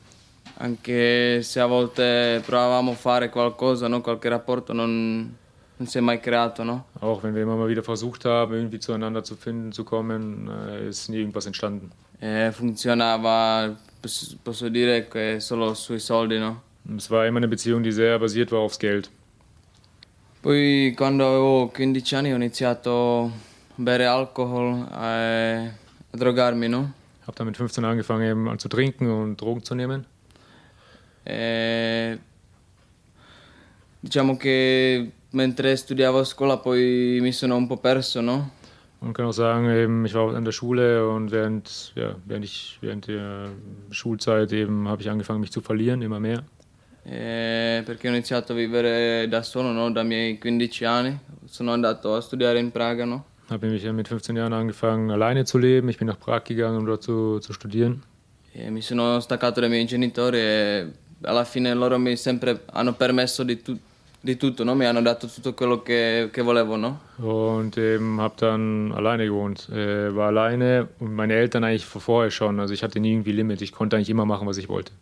Anche se a volte provavamo a fare qualcosa, no? qualche rapporto non, non si è mai creato, no? Auch wenn wir immer mal wieder versucht haben, irgendwie zueinander zu finden, zu kommen, äh, ist nie irgendwas entstanden. E funzionava, posso posso dire che solo sui soldi, no? Es war immer eine Beziehung, die sehr basiert war aufs Geld. Poi quando avevo 15 anni ho iniziato a bere alcol e a drogarmi, no? Habe dann mit 15 angefangen eben an zu trinken und Drogen zu nehmen. E diciamo che mentre studiavo a scuola poi mi sono un po' perso, no? Und kann auch sagen, eben, ich war an der Schule und während, ja, während, ich, während der Schulzeit eben habe ich angefangen, mich zu verlieren, immer mehr. E perché ho iniziato a vivere da solo, no? Da miei 15 anni. Sono andato a studiare in Praga, no? Habe nämlich mit 15 Jahren angefangen, alleine zu leben. Ich bin nach Prag gegangen, um dort zu, zu studieren. E mi sono staccato dai miei genitori e alla fine loro mi sempre hanno permesso di, tu- di tutto, no? Mi hanno dato tutto quello che, che volevo, no? Und eben habe dann alleine gewohnt. Äh, war alleine und meine Eltern eigentlich vor- vorher schon. Also ich hatte nie irgendwie Limit. Ich konnte eigentlich immer machen, was ich wollte.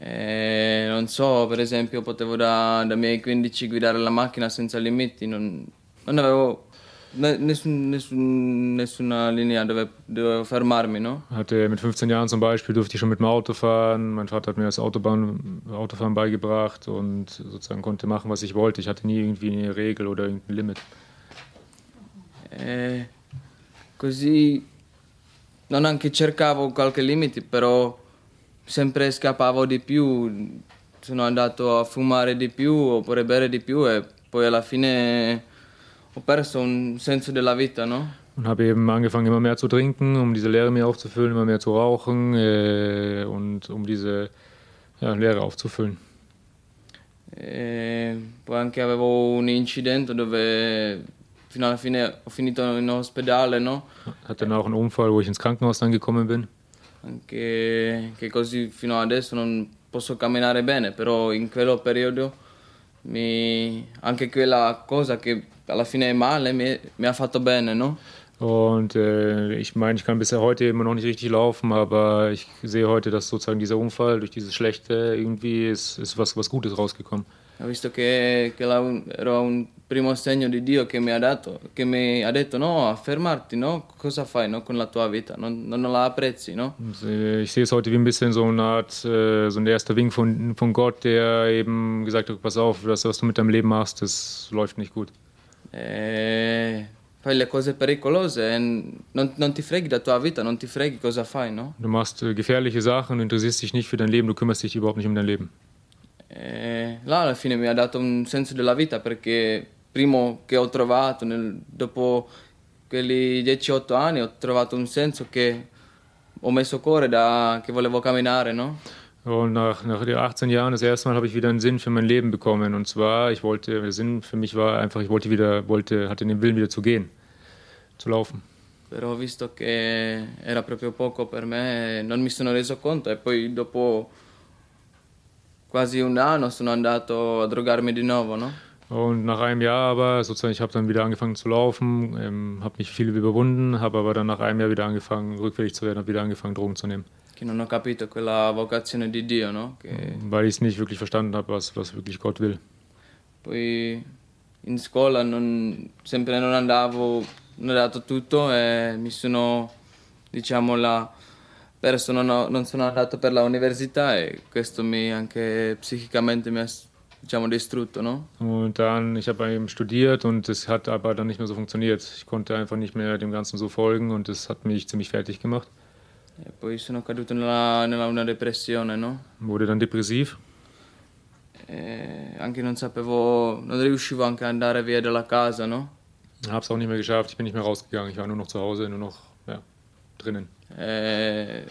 E non so, per esempio, potevo da, da miei 15 guidare la macchina senza limiti, non, non avevo ne- nessun- nessun- nessuna linea dove dovevo fermarmi, no? Hatte mit 15 Jahren zum Beispiel durfte ich schon mit dem Auto fahren. Mein Vater hat mir das Autobahn, Autofahren beigebracht und sozusagen konnte machen, was ich wollte. Ich hatte nie irgendwie eine Regel oder irgendein Limit. E così non anche cercavo qualche limite, però sempre scappavo di più, sono andato a fumare di più oppure bere di più e poi alla fine ho perso un senso della vita, no? Und habe eben angefangen, immer mehr zu trinken, um diese Leere mir aufzufüllen, immer mehr zu rauchen äh, und um diese ja, Leere aufzufüllen. E poi anche avevo un incidente dove fino alla fine ho finito in ospedale, no? Hatte dann auch einen Unfall, wo ich ins Krankenhaus dann gekommen bin. Anche che così fino adesso non posso camminare bene, però in quello periodo mi- anche quella cosa che alla fine è male mi, mi ha fatto bene, no? Und äh, ich meine, ich kann bisher heute immer noch nicht richtig laufen, aber ich sehe heute, dass sozusagen dieser Unfall durch dieses Schlechte irgendwie ist, ist was, was Gutes rausgekommen. Ho visto che, che la- era un primo segno di Dio che mi ha dato, che mi ha detto no, fermarti, no? Cosa fai no? con la tua vita? Non, non la apprezzi, no? Ich sehe es heute wie ein bisschen so eine Art, äh, so ein erster Wink von, von Gott, der eben gesagt hat, pass auf, das, was du mit deinem Leben machst, das läuft nicht gut. E fai le cose pericolose e non, non ti freghi della tua vita, non ti freghi cosa fai, no? Du machst äh, gefährliche Sachen, du interessierst dich nicht für dein Leben, du kümmerst dich überhaupt nicht um dein Leben. E là alla fine mi ha dato un senso della vita perché primo che ho trovato, nel- dopo quelli 10-8 anni, ho trovato un senso che ho messo cuore da che volevo camminare, no? Und nach, nach den 18 Jahren, das erste Mal, habe ich wieder einen Sinn für mein Leben bekommen. Und zwar, ich wollte, der Sinn für mich war einfach, ich wollte wieder, wollte, hatte den Willen wieder zu gehen, zu laufen. Però ho visto che era proprio poco per me, non mi sono reso conto e poi dopo quasi un anno sono andato a drogarmi di nuovo, no? Und nach einem Jahr aber, sozusagen, ich habe dann wieder angefangen zu laufen, ähm, habe mich viel überwunden, habe aber dann nach einem Jahr wieder angefangen, rückfällig zu werden, habe wieder angefangen, Drogen zu nehmen. Che non ho capito quella vocazione di Dio, no? Che Weil ich es nicht wirklich verstanden habe, was, was wirklich Gott will. poi in scuola non- sempre non andavo, non ho dato tutto e mi sono, diciamo, la perso, non, ho- non sono andato per l'università e questo mi anche psicicamente mi ha, diciamo, distrutto, no? Und dann, ich habe eben studiert und es hat aber dann nicht mehr so funktioniert. Ich konnte einfach nicht mehr dem Ganzen so folgen und das hat mich ziemlich fertig gemacht. E poi sono caduto nella, nella una depressione, no? Wurde dann depressiv. E anche non sapevo, non riuscivo anche ad andare via dalla casa, no? Habe es auch nicht mehr geschafft. Ich bin nicht mehr rausgegangen. Ich war nur noch zu Hause, nur noch ja, drinnen. E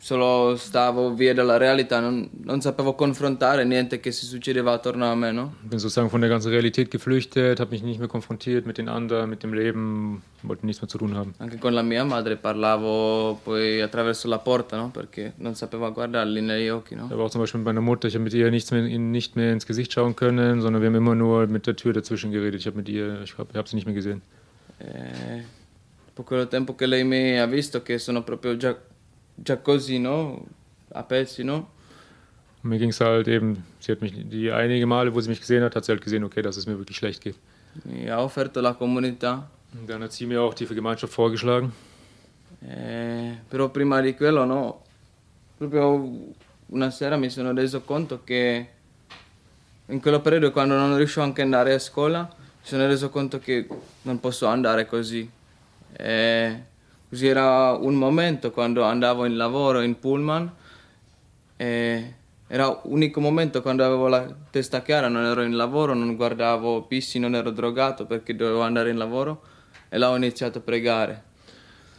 solo stavo via dalla realtà, non, non, sapevo confrontare niente che si succedeva attorno a me. No? Bin sozusagen von der ganzen Realität geflüchtet, habe mich nicht mehr konfrontiert mit den anderen, mit dem Leben, wollte nichts mehr zu tun haben. Anche con la mia madre parlavo poi attraverso la porta, no? perché non sapevo guardarli negli occhi. No? Aber auch zum Beispiel mit meiner Mutter, ich habe mit ihr nichts mehr, nicht mehr ins Gesicht schauen können, sondern wir haben immer nur mit der Tür dazwischen geredet. Ich habe mit ihr, ich habe hab sie nicht mehr gesehen. Eh, per quello tempo che lei mi ha visto che sono proprio già già così, no? A pezzi, no? mir ging es halt eben, sie hat mich, die einige Male, wo sie mich gesehen hat, hat sie halt gesehen, okay, dass es mir wirklich schlecht geht. Mi ha offerto la comunità. Und dann hat sie mir auch die Gemeinschaft vorgeschlagen. Eh, però prima di quello, no, proprio una sera mi sono reso conto che in quello periodo, quando non riuscivo anche ad andare a scuola, mi sono reso conto che non posso andare così. Eh, Così era un momento quando andavo in lavoro in pullman e era l'unico momento quando avevo la testa chiara, non ero in lavoro, non guardavo pissi, non ero drogato perché dovevo andare in lavoro e là ho iniziato a pregare.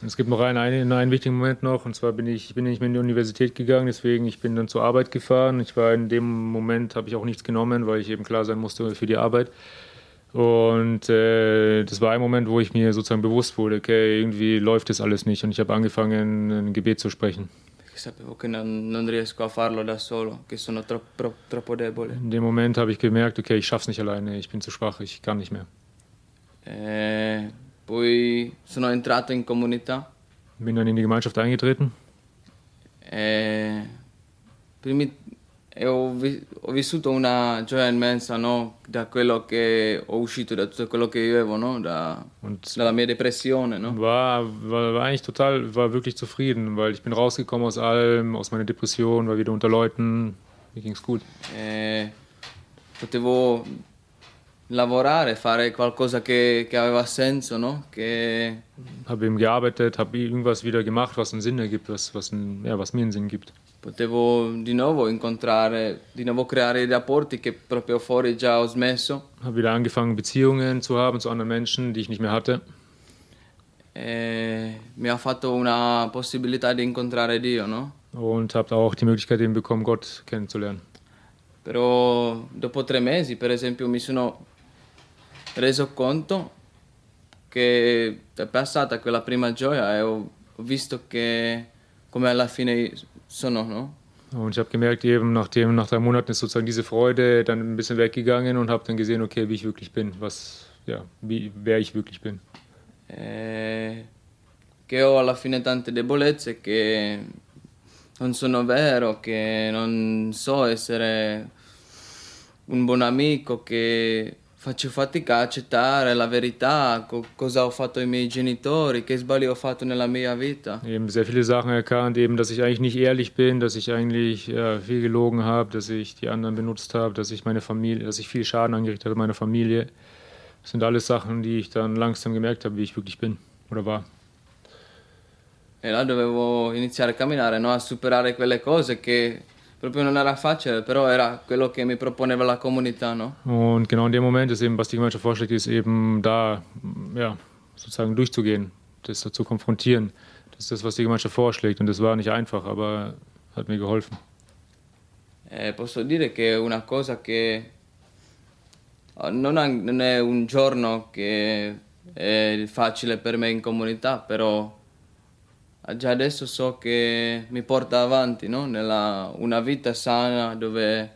Es gibt noch einen, einen, einen wichtigen Moment noch, und zwar bin ich, bin nicht mehr in die Universität gegangen, deswegen ich bin dann zur Arbeit gefahren. Ich war in dem Moment, habe ich auch nichts genommen, weil ich eben klar sein musste für die Arbeit. Und äh, das war ein Moment, wo ich mir sozusagen bewusst wurde, okay, irgendwie läuft das alles nicht. Und ich habe angefangen, ein Gebet zu sprechen. In dem Moment habe ich gemerkt, okay, ich schaffe es nicht alleine, ich bin zu schwach, ich kann nicht mehr. Eh, poi sono entrato in comunità. Bin dann in die Gemeinschaft eingetreten. Eh, primi ho, vi- ho, vissuto una gioia immensa no? da quello che ho uscito, da tutto quello che vivevo, no? da, dalla mia depressione. No? War, war, war, eigentlich total, war wirklich zufrieden, weil ich bin rausgekommen aus allem, aus meiner Depression, war wieder unter Leuten, mir ging's gut. E potevo lavorare, fare qualcosa che, che aveva senso, no? Che... Habe eben gearbeitet, habe irgendwas wieder gemacht, was einen Sinn ergibt, was, was, einen, ja, was mir einen Sinn gibt. Potevo di nuovo incontrare, di nuovo creare rapporti che proprio fuori già ho smesso. Habe wieder angefangen Beziehungen zu haben zu anderen Menschen, die ich nicht mehr hatte. E mi ha fatto una possibilità di incontrare Dio, no? Und habe auch die Möglichkeit eben bekommen, Gott kennenzulernen. Però dopo tre mesi, per esempio, mi sono reso conto che è passata quella prima gioia e ho visto che come alla fine sono, no? Und ich habe gemerkt, eben nachdem, nach drei Monaten ist sozusagen diese Freude dann ein bisschen weggegangen und habe dann gesehen, okay, wie ich wirklich bin, was, ja, wie, wer ich wirklich bin. Eh, che ho alla fine tante debolezze, che non sono vero, che non so essere un buon amico, che faccio fatica a accettare la verità, co cosa ho fatto ai miei genitori, che sbagli ho fatto nella mia vita. Eben sehr viele Sachen erkannt, eben, dass ich eigentlich nicht ehrlich bin, dass ich eigentlich ja, viel gelogen habe, dass ich die anderen benutzt habe, dass ich meine Familie, dass ich viel Schaden angerichtet habe meiner Familie. Das sind alles Sachen, die ich dann langsam gemerkt habe, wie ich wirklich bin oder war. E là dovevo iniziare a camminare, no? a superare quelle cose che proprio non era facile, però era quello che mi proponeva la comunità, no? Und genau in dem Moment ist eben, was die Gemeinschaft vorschlägt, ist eben da, ja, sozusagen durchzugehen, das zu konfrontieren. Das ist das, was die Gemeinschaft vorschlägt und das war nicht einfach, aber hat mir geholfen. Eh, posso dire che è una cosa che non, è un giorno che è facile per me in comunità, però già adesso so che mi porta avanti, no? Nella una vita sana dove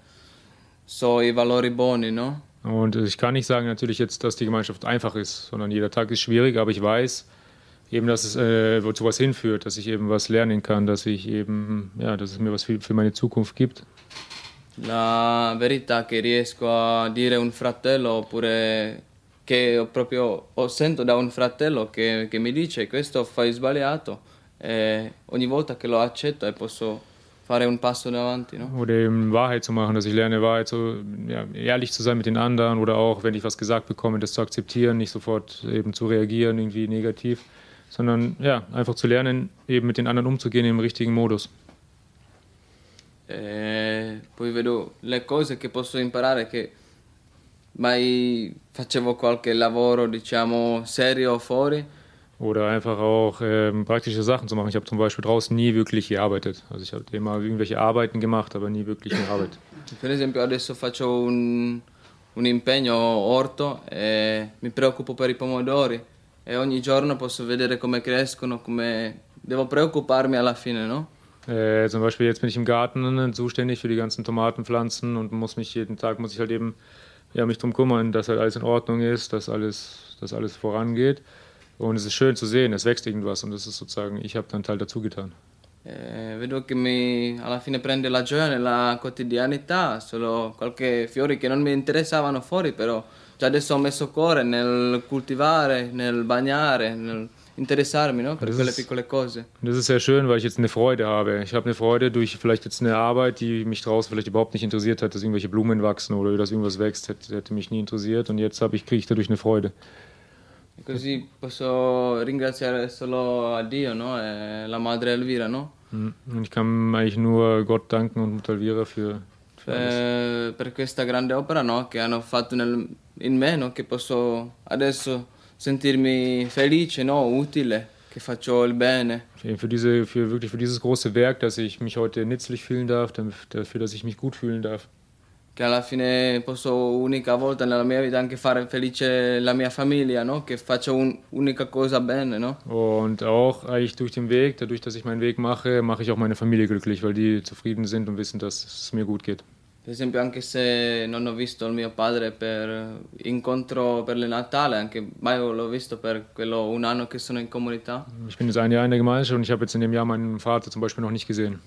so i valori buoni, no? Und ich kann nicht sagen natürlich jetzt, dass die Gemeinschaft einfach ist, sondern jeder Tag ist schwierig, aber ich weiß eben, dass es äh, zu was hinführt, dass ich eben was lernen kann, dass ich eben, ja, dass es mir was für, für meine Zukunft gibt. La verità che riesco a dire un fratello oppure che proprio sento da un fratello che, che mi dice questo fai sbagliato e ogni volta che lo accetto e posso fare un passo davanti. No? Oder eben Wahrheit zu machen, dass ich lerne, Wahrheit zu, ja, ehrlich zu sein mit den anderen oder auch, wenn ich was gesagt bekomme, das zu akzeptieren, nicht sofort eben zu reagieren, irgendwie negativ, sondern ja, einfach zu lernen, eben mit den anderen umzugehen im richtigen Modus. E poi vedo le cose che posso imparare che mai facevo qualche lavoro, diciamo, serio fuori Oder einfach auch ähm, praktische Sachen zu machen. Ich habe zum Beispiel draußen nie wirklich gearbeitet. Also ich habe immer irgendwelche Arbeiten gemacht, aber nie wirklich eine Arbeit. Per esempio adesso faccio un, un impegno orto e mi preoccupo per i pomodori e ogni giorno posso vedere come crescono, come devo preoccuparmi alla fine, no? Äh, zum Beispiel jetzt bin ich im Garten zuständig für die ganzen Tomatenpflanzen und muss mich jeden Tag muss ich halt eben ja, mich darum kümmern, dass halt alles in Ordnung ist, dass alles, dass alles vorangeht. Und es ist schön zu sehen, es wächst irgendwas und das ist sozusagen, ich habe dann Teil dazu getan. Eh, vedo che mi, alla fine prende la gioia nella quotidianità, solo qualche fiori che non mi interessavano fuori, però già adesso ho messo cuore nel coltivare, nel bagnare, nel interessarmi no? per das quelle ist, piccole cose. Das ist sehr schön, weil ich jetzt eine Freude habe. Ich habe eine Freude durch vielleicht jetzt eine Arbeit, die mich draußen vielleicht überhaupt nicht interessiert hat, dass irgendwelche Blumen wachsen oder dass irgendwas wächst, hätte, hätte mich nie interessiert und jetzt ich, kriege ich dadurch eine Freude. Così posso ringraziare solo a Dio no? e la madre Elvira, no? Und ich kann eigentlich nur Gott danken und Mutter Elvira für, für per, per, questa grande opera no? che hanno fatto nel, in me, no? che posso adesso sentirmi felice, no? utile, che faccio il bene. Für, diese, für, wirklich für dieses große Werk, dass ich mich heute nützlich fühlen darf, dafür, dass ich mich gut fühlen darf. Che alla fine posso unica volta nella mia vita anche fare felice la mia famiglia, no? Che faccio un'unica cosa bene, no? Und auch eigentlich durch den Weg, dadurch, dass ich meinen Weg mache, mache ich auch meine Familie glücklich, weil die zufrieden sind und wissen, dass es mir gut geht. Per esempio, anche se non ho visto il mio padre per incontro per il Natale, anche mai l'ho visto per quello un anno che sono in comunità. Ich bin jetzt ein Jahr in der Gemeinschaft und ich habe jetzt in dem Jahr meinen Vater zum Beispiel noch nicht gesehen.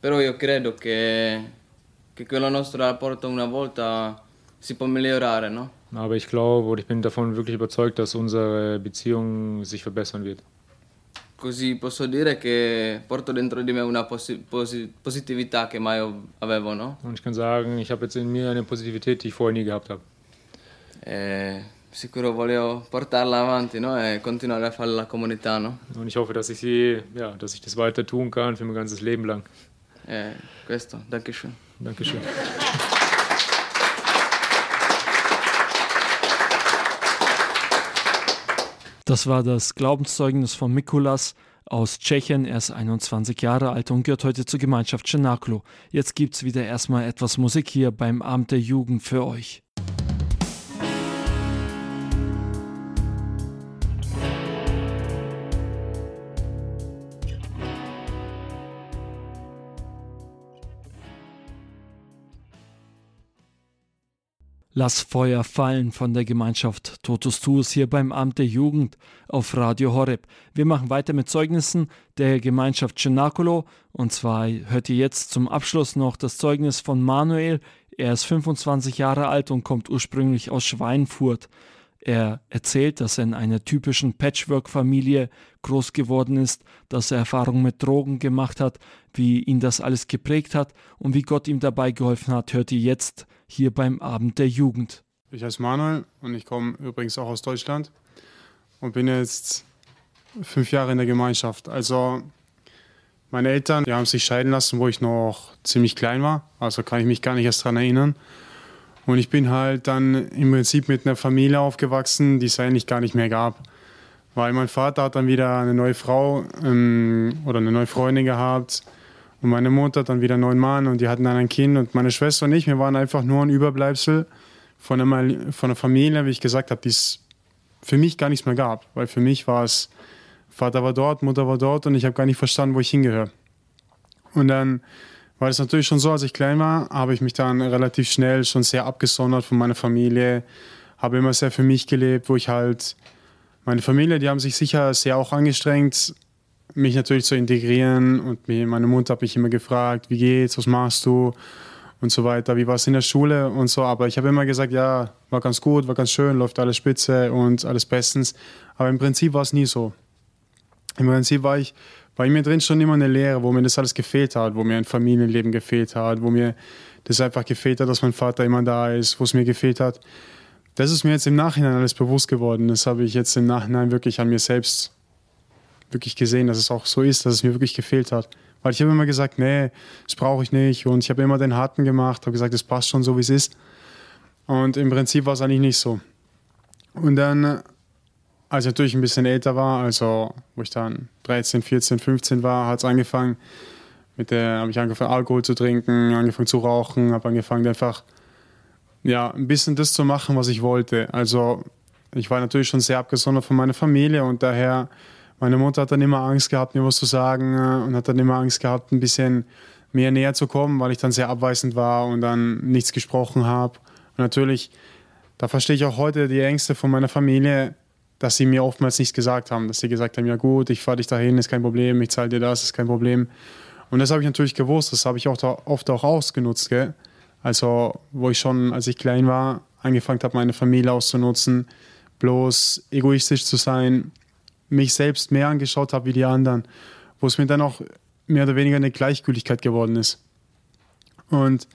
Però io credo che, che quello nostro rapporto una volta si può migliorare, no? Aber ich glaube und ich bin davon wirklich überzeugt, dass unsere Beziehung sich verbessern wird. Così posso dire che porto dentro di me una posi posi positività che mai avevo, no? Und ich kann sagen, ich habe jetzt in mir eine Positivität, die ich vorher nie gehabt habe. E sicuro voglio portarla avanti, no? E continuare a fare la comunità, no? Und ich hoffe, dass ich sie, ja, dass ich das weiter tun kann für mein ganzes Leben lang. E questo, Dankeschön. Dankeschön. Das war das Glaubenszeugnis von Mikulas aus Tschechien. Er ist 21 Jahre alt und gehört heute zur Gemeinschaft Cenaclo. Jetzt gibt's wieder erstmal etwas Musik hier beim Abend der Jugend für euch. Lass Feuer fallen von der Gemeinschaft Totus Tuus hier beim Amt der Jugend auf Radio Horeb. Wir machen weiter mit Zeugnissen der Gemeinschaft Cenacolo und zwar hört ihr jetzt zum Abschluss noch das Zeugnis von Manuel. Er ist 25 Jahre alt und kommt ursprünglich aus Schweinfurt. Er erzählt, dass er in einer typischen Patchwork-Familie groß geworden ist, dass er Erfahrungen mit Drogen gemacht hat, wie ihn das alles geprägt hat und wie Gott ihm dabei geholfen hat, hört ihr jetzt hier beim Abend der Jugend. Ich heiße Manuel und ich komme übrigens auch aus Deutschland und bin jetzt fünf Jahre in der Gemeinschaft. Also meine Eltern, die haben sich scheiden lassen, wo ich noch ziemlich klein war. Also kann ich mich gar nicht erst daran erinnern. Und ich bin halt dann im Prinzip mit einer Familie aufgewachsen, die es eigentlich gar nicht mehr gab. Weil mein Vater hat dann wieder eine neue Frau ähm, oder eine neue Freundin gehabt. Und meine Mutter hat dann wieder einen neuen Mann und die hatten dann ein Kind. Und meine Schwester und ich, wir waren einfach nur ein Überbleibsel von einer, von einer Familie, wie ich gesagt habe, die es für mich gar nichts mehr gab. Weil für mich war es, Vater war dort, Mutter war dort und ich habe gar nicht verstanden, wo ich hingehöre. Und dann war es natürlich schon so, als ich klein war, habe ich mich dann relativ schnell schon sehr abgesondert von meiner Familie, habe immer sehr für mich gelebt, wo ich halt, meine Familie, die haben sich sicher sehr auch angestrengt, mich natürlich zu integrieren und meine Mutter hat mich immer gefragt, wie geht's, was machst du und so weiter, wie war es in der Schule und so, aber ich habe immer gesagt, ja, war ganz gut, war ganz schön, läuft alles spitze und alles bestens, aber im Prinzip war es nie so. Im Prinzip war ich war in mir drin schon immer eine Lehre, wo mir das alles gefehlt hat, wo mir ein Familienleben gefehlt hat, wo mir das einfach gefehlt hat, dass mein Vater immer da ist, wo es mir gefehlt hat. Das ist mir jetzt im Nachhinein alles bewusst geworden. Das habe ich jetzt im Nachhinein wirklich an mir selbst wirklich gesehen, dass es auch so ist, dass es mir wirklich gefehlt hat. Weil ich habe immer gesagt, nee, das brauche ich nicht. Und ich habe immer den Harten gemacht, habe gesagt, das passt schon so, wie es ist. Und im Prinzip war es eigentlich nicht so. Und dann als ich natürlich ein bisschen älter war, also wo ich dann 13, 14, 15 war, hat es angefangen. Mit der habe ich angefangen, Alkohol zu trinken, angefangen zu rauchen, habe angefangen einfach ja, ein bisschen das zu machen, was ich wollte. Also ich war natürlich schon sehr abgesondert von meiner Familie und daher, meine Mutter hat dann immer Angst gehabt, mir was zu sagen äh, und hat dann immer Angst gehabt, ein bisschen mehr näher zu kommen, weil ich dann sehr abweisend war und dann nichts gesprochen habe. Und natürlich, da verstehe ich auch heute die Ängste von meiner Familie, dass sie mir oftmals nichts gesagt haben, dass sie gesagt haben, ja gut, ich fahre dich dahin, ist kein Problem, ich zahle dir das, ist kein Problem. Und das habe ich natürlich gewusst, das habe ich auch oft auch ausgenutzt, gell? Also, wo ich schon, als ich klein war, angefangen habe, meine Familie auszunutzen, bloß egoistisch zu sein, mich selbst mehr angeschaut habe wie die anderen, wo es mir dann auch mehr oder weniger eine Gleichgültigkeit geworden ist. Und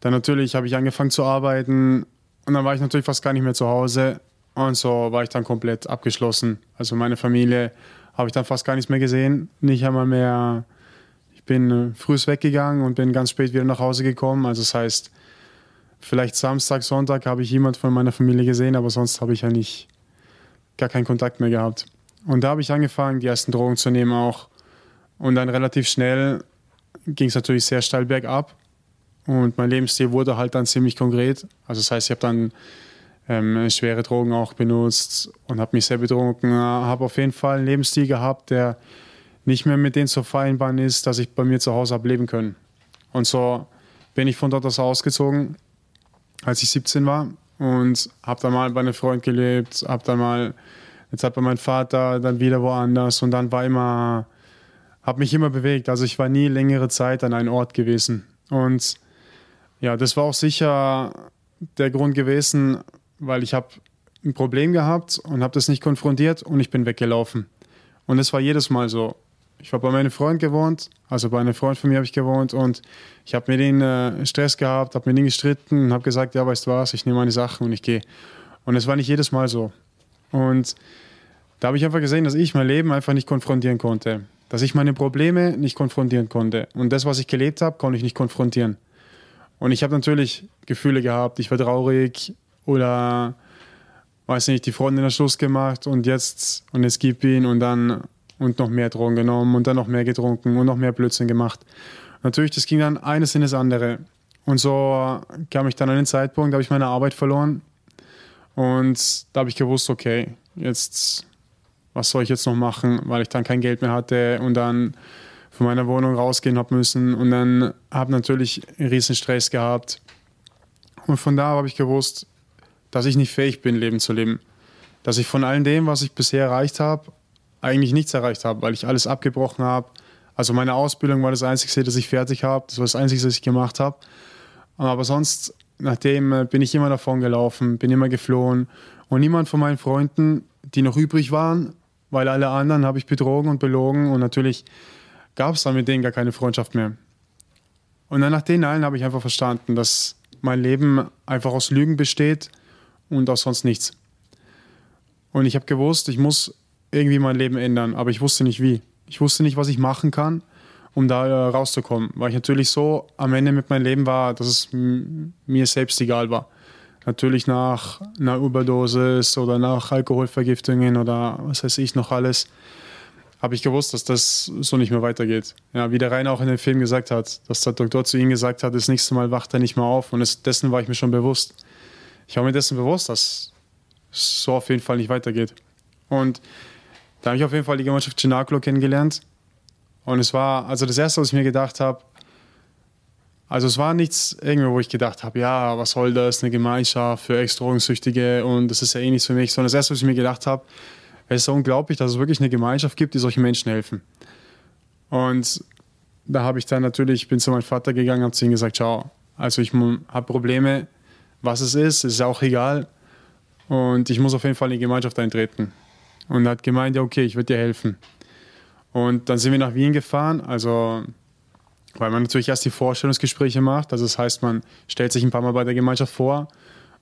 dann natürlich habe ich angefangen zu arbeiten und dann war ich natürlich fast gar nicht mehr zu Hause und so war ich dann komplett abgeschlossen. Also meine Familie habe ich dann fast gar nichts mehr gesehen, nicht einmal mehr bin äh, früh weggegangen und bin ganz spät wieder nach Hause gekommen. Also das heißt, vielleicht Samstag, Sonntag habe ich jemand von meiner Familie gesehen, aber sonst habe ich eigentlich gar keinen Kontakt mehr gehabt. Und da habe ich angefangen, die ersten Drogen zu nehmen auch. Und dann relativ schnell ging es natürlich sehr steil bergab. Und mein Lebensstil wurde halt dann ziemlich konkret. Also das heißt, ich habe dann ähm, schwere Drogen auch benutzt und habe mich sehr betrunken. Habe auf jeden Fall einen Lebensstil gehabt, der nicht mehr mit denen zu vereinbaren ist, dass ich bei mir zu Hause habe leben können. Und so bin ich von dort aus ausgezogen, als ich 17 war und habe dann mal bei einem Freund gelebt, habe dann mal eine Zeit bei meinem Vater, dann wieder woanders und dann war immer, habe mich immer bewegt. Also ich war nie längere Zeit an einem Ort gewesen. Und ja, das war auch sicher der Grund gewesen, weil ich habe ein Problem gehabt und habe das nicht konfrontiert und ich bin weggelaufen. Und es war jedes Mal so ich habe bei meinem Freund gewohnt, also bei einem Freund von mir habe ich gewohnt und ich habe mit ihm äh, Stress gehabt, habe mit ihm gestritten und habe gesagt, ja, weißt du was, ich nehme meine Sachen und ich gehe. Und es war nicht jedes Mal so. Und da habe ich einfach gesehen, dass ich mein Leben einfach nicht konfrontieren konnte. Dass ich meine Probleme nicht konfrontieren konnte. Und das, was ich gelebt habe, konnte ich nicht konfrontieren. Und ich habe natürlich Gefühle gehabt, ich war traurig oder weiß nicht, die Freundin hat Schluss gemacht und jetzt und es gibt ihn und dann und noch mehr Drogen genommen und dann noch mehr getrunken und noch mehr Blödsinn gemacht. Natürlich, das ging dann eines in das andere. Und so kam ich dann an den Zeitpunkt, da habe ich meine Arbeit verloren. Und da habe ich gewusst, okay, jetzt, was soll ich jetzt noch machen, weil ich dann kein Geld mehr hatte und dann von meiner Wohnung rausgehen habe müssen. Und dann habe natürlich einen riesen Stress gehabt. Und von da habe ich gewusst, dass ich nicht fähig bin, Leben zu leben. Dass ich von all dem, was ich bisher erreicht habe, eigentlich nichts erreicht habe, weil ich alles abgebrochen habe. Also meine Ausbildung war das Einzige, das ich fertig habe. Das war das Einzige, was ich gemacht habe. Aber sonst, nachdem äh, bin ich immer davon gelaufen, bin immer geflohen. Und niemand von meinen Freunden, die noch übrig waren, weil alle anderen habe ich betrogen und belogen. Und natürlich gab es dann mit denen gar keine Freundschaft mehr. Und dann nach den allen habe ich einfach verstanden, dass mein Leben einfach aus Lügen besteht und aus sonst nichts. Und ich habe gewusst, ich muss irgendwie mein Leben ändern, aber ich wusste nicht wie. Ich wusste nicht, was ich machen kann, um da äh, rauszukommen, weil ich natürlich so am Ende mit meinem Leben war, dass es mir selbst egal war. Natürlich nach einer Überdosis oder nach Alkoholvergiftungen oder was weiß ich noch alles, habe ich gewusst, dass das so nicht mehr weitergeht. Ja, wie der Rainer auch in dem Film gesagt hat, dass der Doktor zu ihm gesagt hat, das nächste Mal wacht er nicht mehr auf und es, dessen war ich mir schon bewusst. Ich war mir dessen bewusst, dass es so auf jeden Fall nicht weitergeht. Und da habe ich auf jeden Fall die Gemeinschaft Cenacolo kennengelernt. Und es war, also das Erste, was ich mir gedacht habe, also es war nichts irgendwo, wo ich gedacht habe, ja, was soll das, eine Gemeinschaft für Ex-Drogensüchtige und das ist ja eh nichts für mich, sondern das Erste, was ich mir gedacht habe, es ist unglaublich, dass es wirklich eine Gemeinschaft gibt, die solchen Menschen helfen. Und da habe ich dann natürlich, bin zu meinem Vater gegangen, habe zu ihm gesagt, schau, also ich habe Probleme, was es ist, ist auch egal und ich muss auf jeden Fall in die Gemeinschaft eintreten und hat gemeint, ja, okay, ich würde dir helfen. Und dann sind wir nach Wien gefahren, also weil man natürlich erst die Vorstellungsgespräche macht. Also das heißt, man stellt sich ein paar Mal bei der Gemeinschaft vor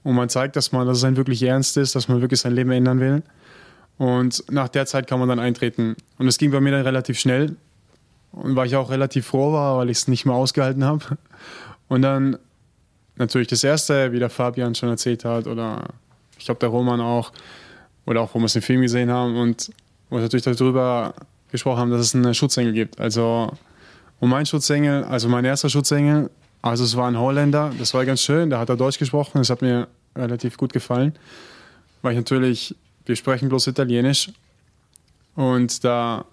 und man zeigt, dass man, dass es ein wirklich ernst ist, dass man wirklich sein Leben ändern will. Und nach der Zeit kann man dann eintreten. Und es ging bei mir dann relativ schnell. Und weil ich auch relativ froh war, weil ich es nicht mehr ausgehalten habe. Und dann natürlich das erste, wie der Fabian schon erzählt hat, oder ich glaube der Roman auch, oder auch, wo wir es im Film gesehen haben und wo wir natürlich darüber gesprochen haben, dass es einen Schutzengel gibt. Also, und mein Schutzengel, also mein erster Schutzengel, also es war ein Holländer, das war ganz schön, da hat er Deutsch gesprochen, das hat mir relativ gut gefallen, weil ich natürlich, wir sprechen bloß Italienisch und da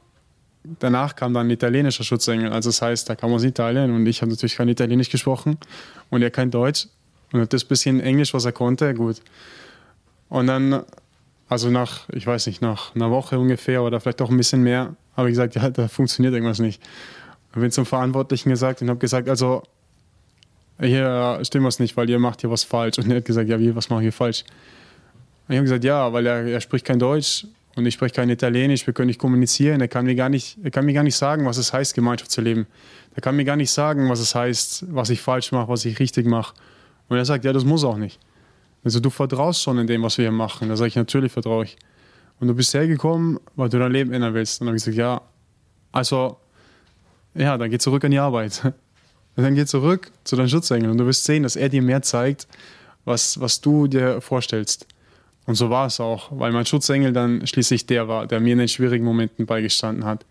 danach kam dann ein italienischer Schutzengel. Also das heißt, da kam aus Italien und ich habe natürlich kein Italienisch gesprochen und er kein Deutsch. Und das bisschen Englisch, was er konnte, gut. Und dann, also nach, ich weiß nicht, nach einer Woche ungefähr oder vielleicht auch ein bisschen mehr, habe ich gesagt, ja, da funktioniert irgendwas nicht. Und bin zum Verantwortlichen gesagt und habe gesagt, also hier stimmt was nicht, weil ihr macht hier was falsch. Und er hat gesagt, ja, wie, was mache ich hier falsch? Und ich habe gesagt, ja, weil er, er spricht kein Deutsch und ich spreche kein Italienisch, wir können nicht kommunizieren. Er kann, mir gar nicht, er kann mir gar nicht sagen, was es heißt, Gemeinschaft zu leben. Er kann mir gar nicht sagen, was es heißt, was ich falsch mache, was ich richtig mache. Und er sagt, ja, das muss auch nicht. Also du vertraust schon in dem, was wir hier machen. Da sage ich, natürlich vertraue ich. Und du bist hergekommen, weil du dein Leben ändern willst. Und dann habe ich gesagt, ja, also, ja, dann geh zurück an die Arbeit. Und dann geh zurück zu deinen Schutzengeln und du wirst sehen, dass er dir mehr zeigt, was, was du dir vorstellst. Und so war es auch, weil mein Schutzengel dann schließlich der war, der mir in den schwierigen Momenten beigestanden hat.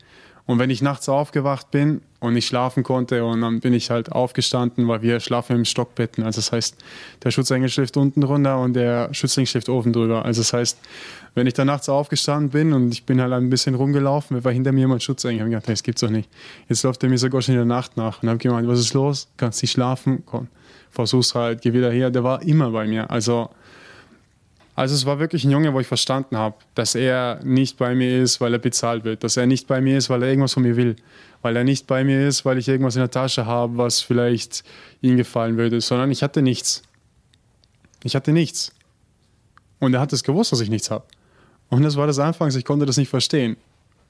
Und wenn ich nachts aufgewacht bin und nicht schlafen konnte und dann bin ich halt aufgestanden, weil wir schlafen im Stockbetten. Also das heißt, der Schutzengel schläft unten drunter und der Schützling schläft oben drüber. Also das heißt, wenn ich dann nachts aufgestanden bin und ich bin halt ein bisschen rumgelaufen, war hinter mir mein Schutzengel. Ich habe gedacht, das gibt's doch nicht. Jetzt läuft er mir sogar schon in der Nacht nach. Und habe gemeint, was ist los? Kannst nicht schlafen? Komm, versuch's halt, geh wieder her. Der war immer bei mir. Also also es war wirklich ein Junge, wo ich verstanden habe, dass er nicht bei mir ist, weil er bezahlt wird, dass er nicht bei mir ist, weil er irgendwas von mir will, weil er nicht bei mir ist, weil ich irgendwas in der Tasche habe, was vielleicht ihm gefallen würde, sondern ich hatte nichts. Ich hatte nichts. Und er hat es gewusst, dass ich nichts habe. Und das war das Anfangs, ich konnte das nicht verstehen.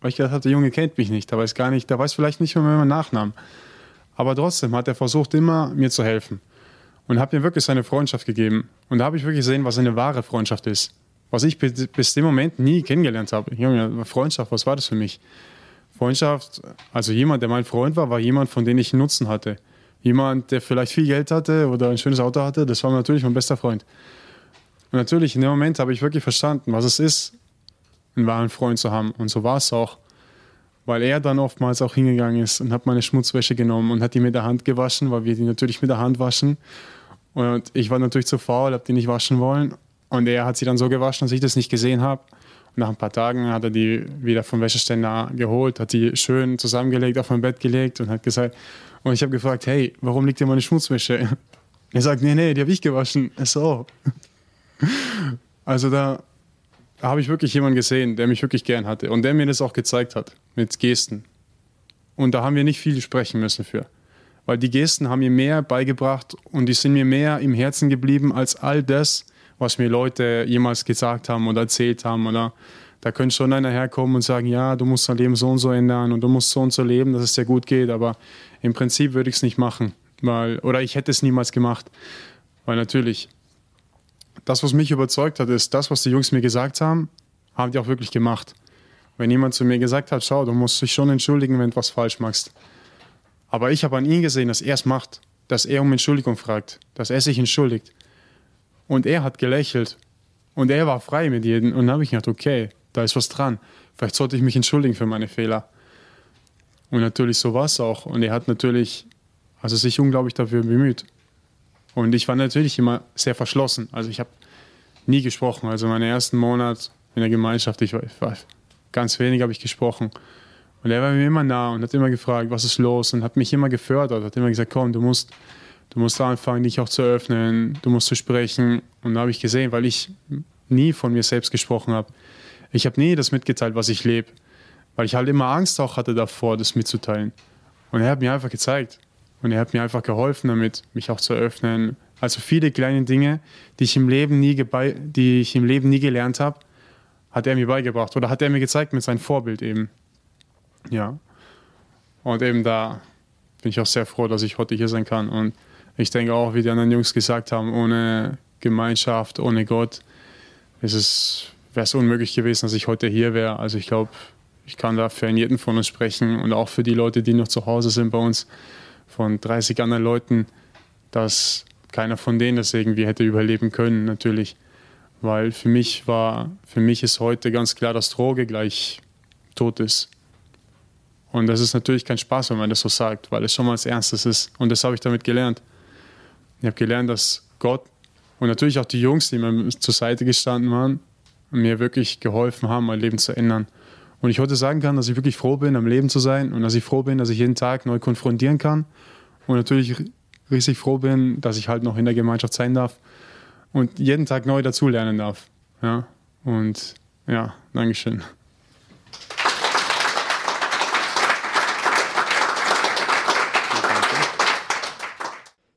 Weil ich gedacht habe, der Junge kennt mich nicht, der weiß gar nicht, der weiß vielleicht nicht mehr meinen Nachnamen. Aber trotzdem hat er versucht, immer mir zu helfen und habe mir wirklich seine Freundschaft gegeben. Und da habe ich wirklich gesehen, was eine wahre Freundschaft ist. Was ich bis, dem Moment nie kennengelernt habe. Junge, Freundschaft, was war das für mich? Freundschaft, also jemand, der mein Freund war, war jemand, von dem ich Nutzen hatte. Jemand, der vielleicht viel Geld hatte oder ein schönes Auto hatte, das war natürlich mein bester Freund. Und natürlich, in dem Moment habe ich wirklich verstanden, was es ist, einen wahren Freund zu haben. Und so war es auch. Weil er dann oftmals auch hingegangen ist und hat meine Schmutzwäsche genommen und hat die mit der Hand gewaschen, weil wir die natürlich mit der Hand waschen. Und ich war natürlich zu faul, habe die nicht waschen wollen. Und er hat sie dann so gewaschen, dass ich das nicht gesehen habe. Und nach ein paar Tagen hat er die wieder vom Wäscheständer geholt, hat die schön zusammengelegt, auf mein Bett gelegt und hat gesagt, und ich habe gefragt, hey, warum liegt hier meine Schmutzwäsche? Er sagt, nee, nee, die habe ich gewaschen. So. Also da habe ich wirklich jemanden gesehen, der mich wirklich gern hatte und der mir das auch gezeigt hat, mit Gesten. Und da haben wir nicht viel sprechen müssen für weil die Gesten haben mir mehr beigebracht und die sind mir mehr im Herzen geblieben als all das, was mir Leute jemals gesagt haben oder erzählt haben. Oder da könnte schon einer herkommen und sagen, ja, du musst dein Leben so und so ändern und du musst so und so leben, dass es dir gut geht. Aber im Prinzip würde ich es nicht machen, weil oder ich hätte es niemals gemacht, weil natürlich das, was mich überzeugt hat, ist das, was die Jungs mir gesagt haben, haben die auch wirklich gemacht. Wenn jemand zu mir gesagt hat, schau, du musst dich schon entschuldigen, wenn du was falsch machst aber ich habe an ihm gesehen, dass er es macht, dass er um Entschuldigung fragt, dass er sich entschuldigt. Und er hat gelächelt. Und er war frei mit jedem. Und dann habe ich gedacht, okay, da ist was dran. Vielleicht sollte ich mich entschuldigen für meine Fehler. Und natürlich so war es auch. Und er hat natürlich also sich unglaublich dafür bemüht. Und ich war natürlich immer sehr verschlossen. Also ich habe nie gesprochen. Also meinen ersten Monat in der Gemeinschaft, ich war, ich war ganz wenig habe ich gesprochen. Und er war mir immer nah und hat immer gefragt, was ist los und hat mich immer gefördert, hat immer gesagt, komm, du musst, du musst anfangen, dich auch zu öffnen, du musst zu sprechen. Und da habe ich gesehen, weil ich nie von mir selbst gesprochen habe. Ich habe nie das mitgeteilt, was ich lebe, weil ich halt immer Angst auch hatte davor, das mitzuteilen. Und er hat mir einfach gezeigt und er hat mir einfach geholfen damit, mich auch zu öffnen. Also viele kleine Dinge, die ich im Leben nie, die ich im Leben nie gelernt habe, hat er mir beigebracht oder hat er mir gezeigt mit seinem Vorbild eben. Ja. Und eben da bin ich auch sehr froh, dass ich heute hier sein kann. Und ich denke auch, wie die anderen Jungs gesagt haben, ohne Gemeinschaft, ohne Gott, wäre es unmöglich gewesen, dass ich heute hier wäre. Also ich glaube, ich kann da für jeden von uns sprechen und auch für die Leute, die noch zu Hause sind bei uns, von 30 anderen Leuten, dass keiner von denen das irgendwie hätte überleben können, natürlich. Weil für mich war, für mich ist heute ganz klar, dass Droge gleich tot ist. Und das ist natürlich kein Spaß, wenn man das so sagt, weil es schon mal das Ernstes ist. Und das habe ich damit gelernt. Ich habe gelernt, dass Gott und natürlich auch die Jungs, die mir zur Seite gestanden waren, mir wirklich geholfen haben, mein Leben zu ändern. Und ich heute sagen kann, dass ich wirklich froh bin, am Leben zu sein und dass ich froh bin, dass ich jeden Tag neu konfrontieren kann. Und natürlich riesig froh bin, dass ich halt noch in der Gemeinschaft sein darf und jeden Tag neu dazulernen darf. Ja, und ja, Dankeschön.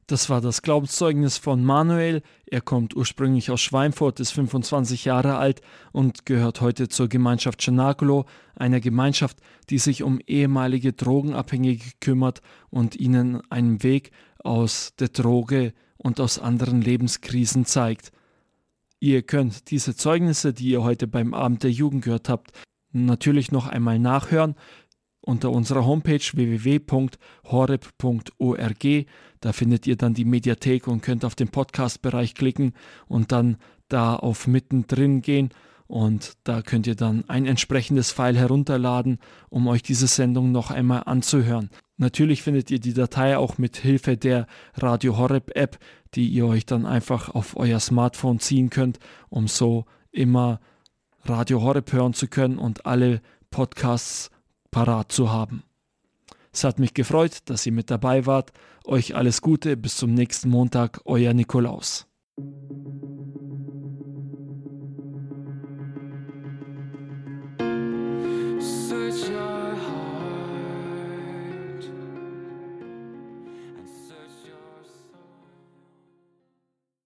Das war das Glaubenszeugnis von Manuel. Er kommt ursprünglich aus Schweinfurt, ist 25 Jahre alt und gehört heute zur Gemeinschaft Cenacolo, einer Gemeinschaft, die sich um ehemalige Drogenabhängige kümmert und ihnen einen Weg aus der Droge und aus anderen Lebenskrisen zeigt. Ihr könnt diese Zeugnisse, die ihr heute beim Abend der Jugend gehört habt, natürlich noch einmal nachhören unter unserer Homepage www.horeb.org. Da findet ihr dann die Mediathek und könnt auf den Podcast-Bereich klicken und dann da auf mittendrin gehen und da könnt ihr dann ein entsprechendes File herunterladen, um euch diese Sendung noch einmal anzuhören. Natürlich findet ihr die Datei auch mit Hilfe der Radio Horeb App, die ihr euch dann einfach auf euer Smartphone ziehen könnt, um so immer Radio Horeb hören zu können und alle Podcasts parat zu haben. Es hat mich gefreut, dass ihr mit dabei wart. Euch alles Gute, bis zum nächsten Montag, euer Nikolaus. Say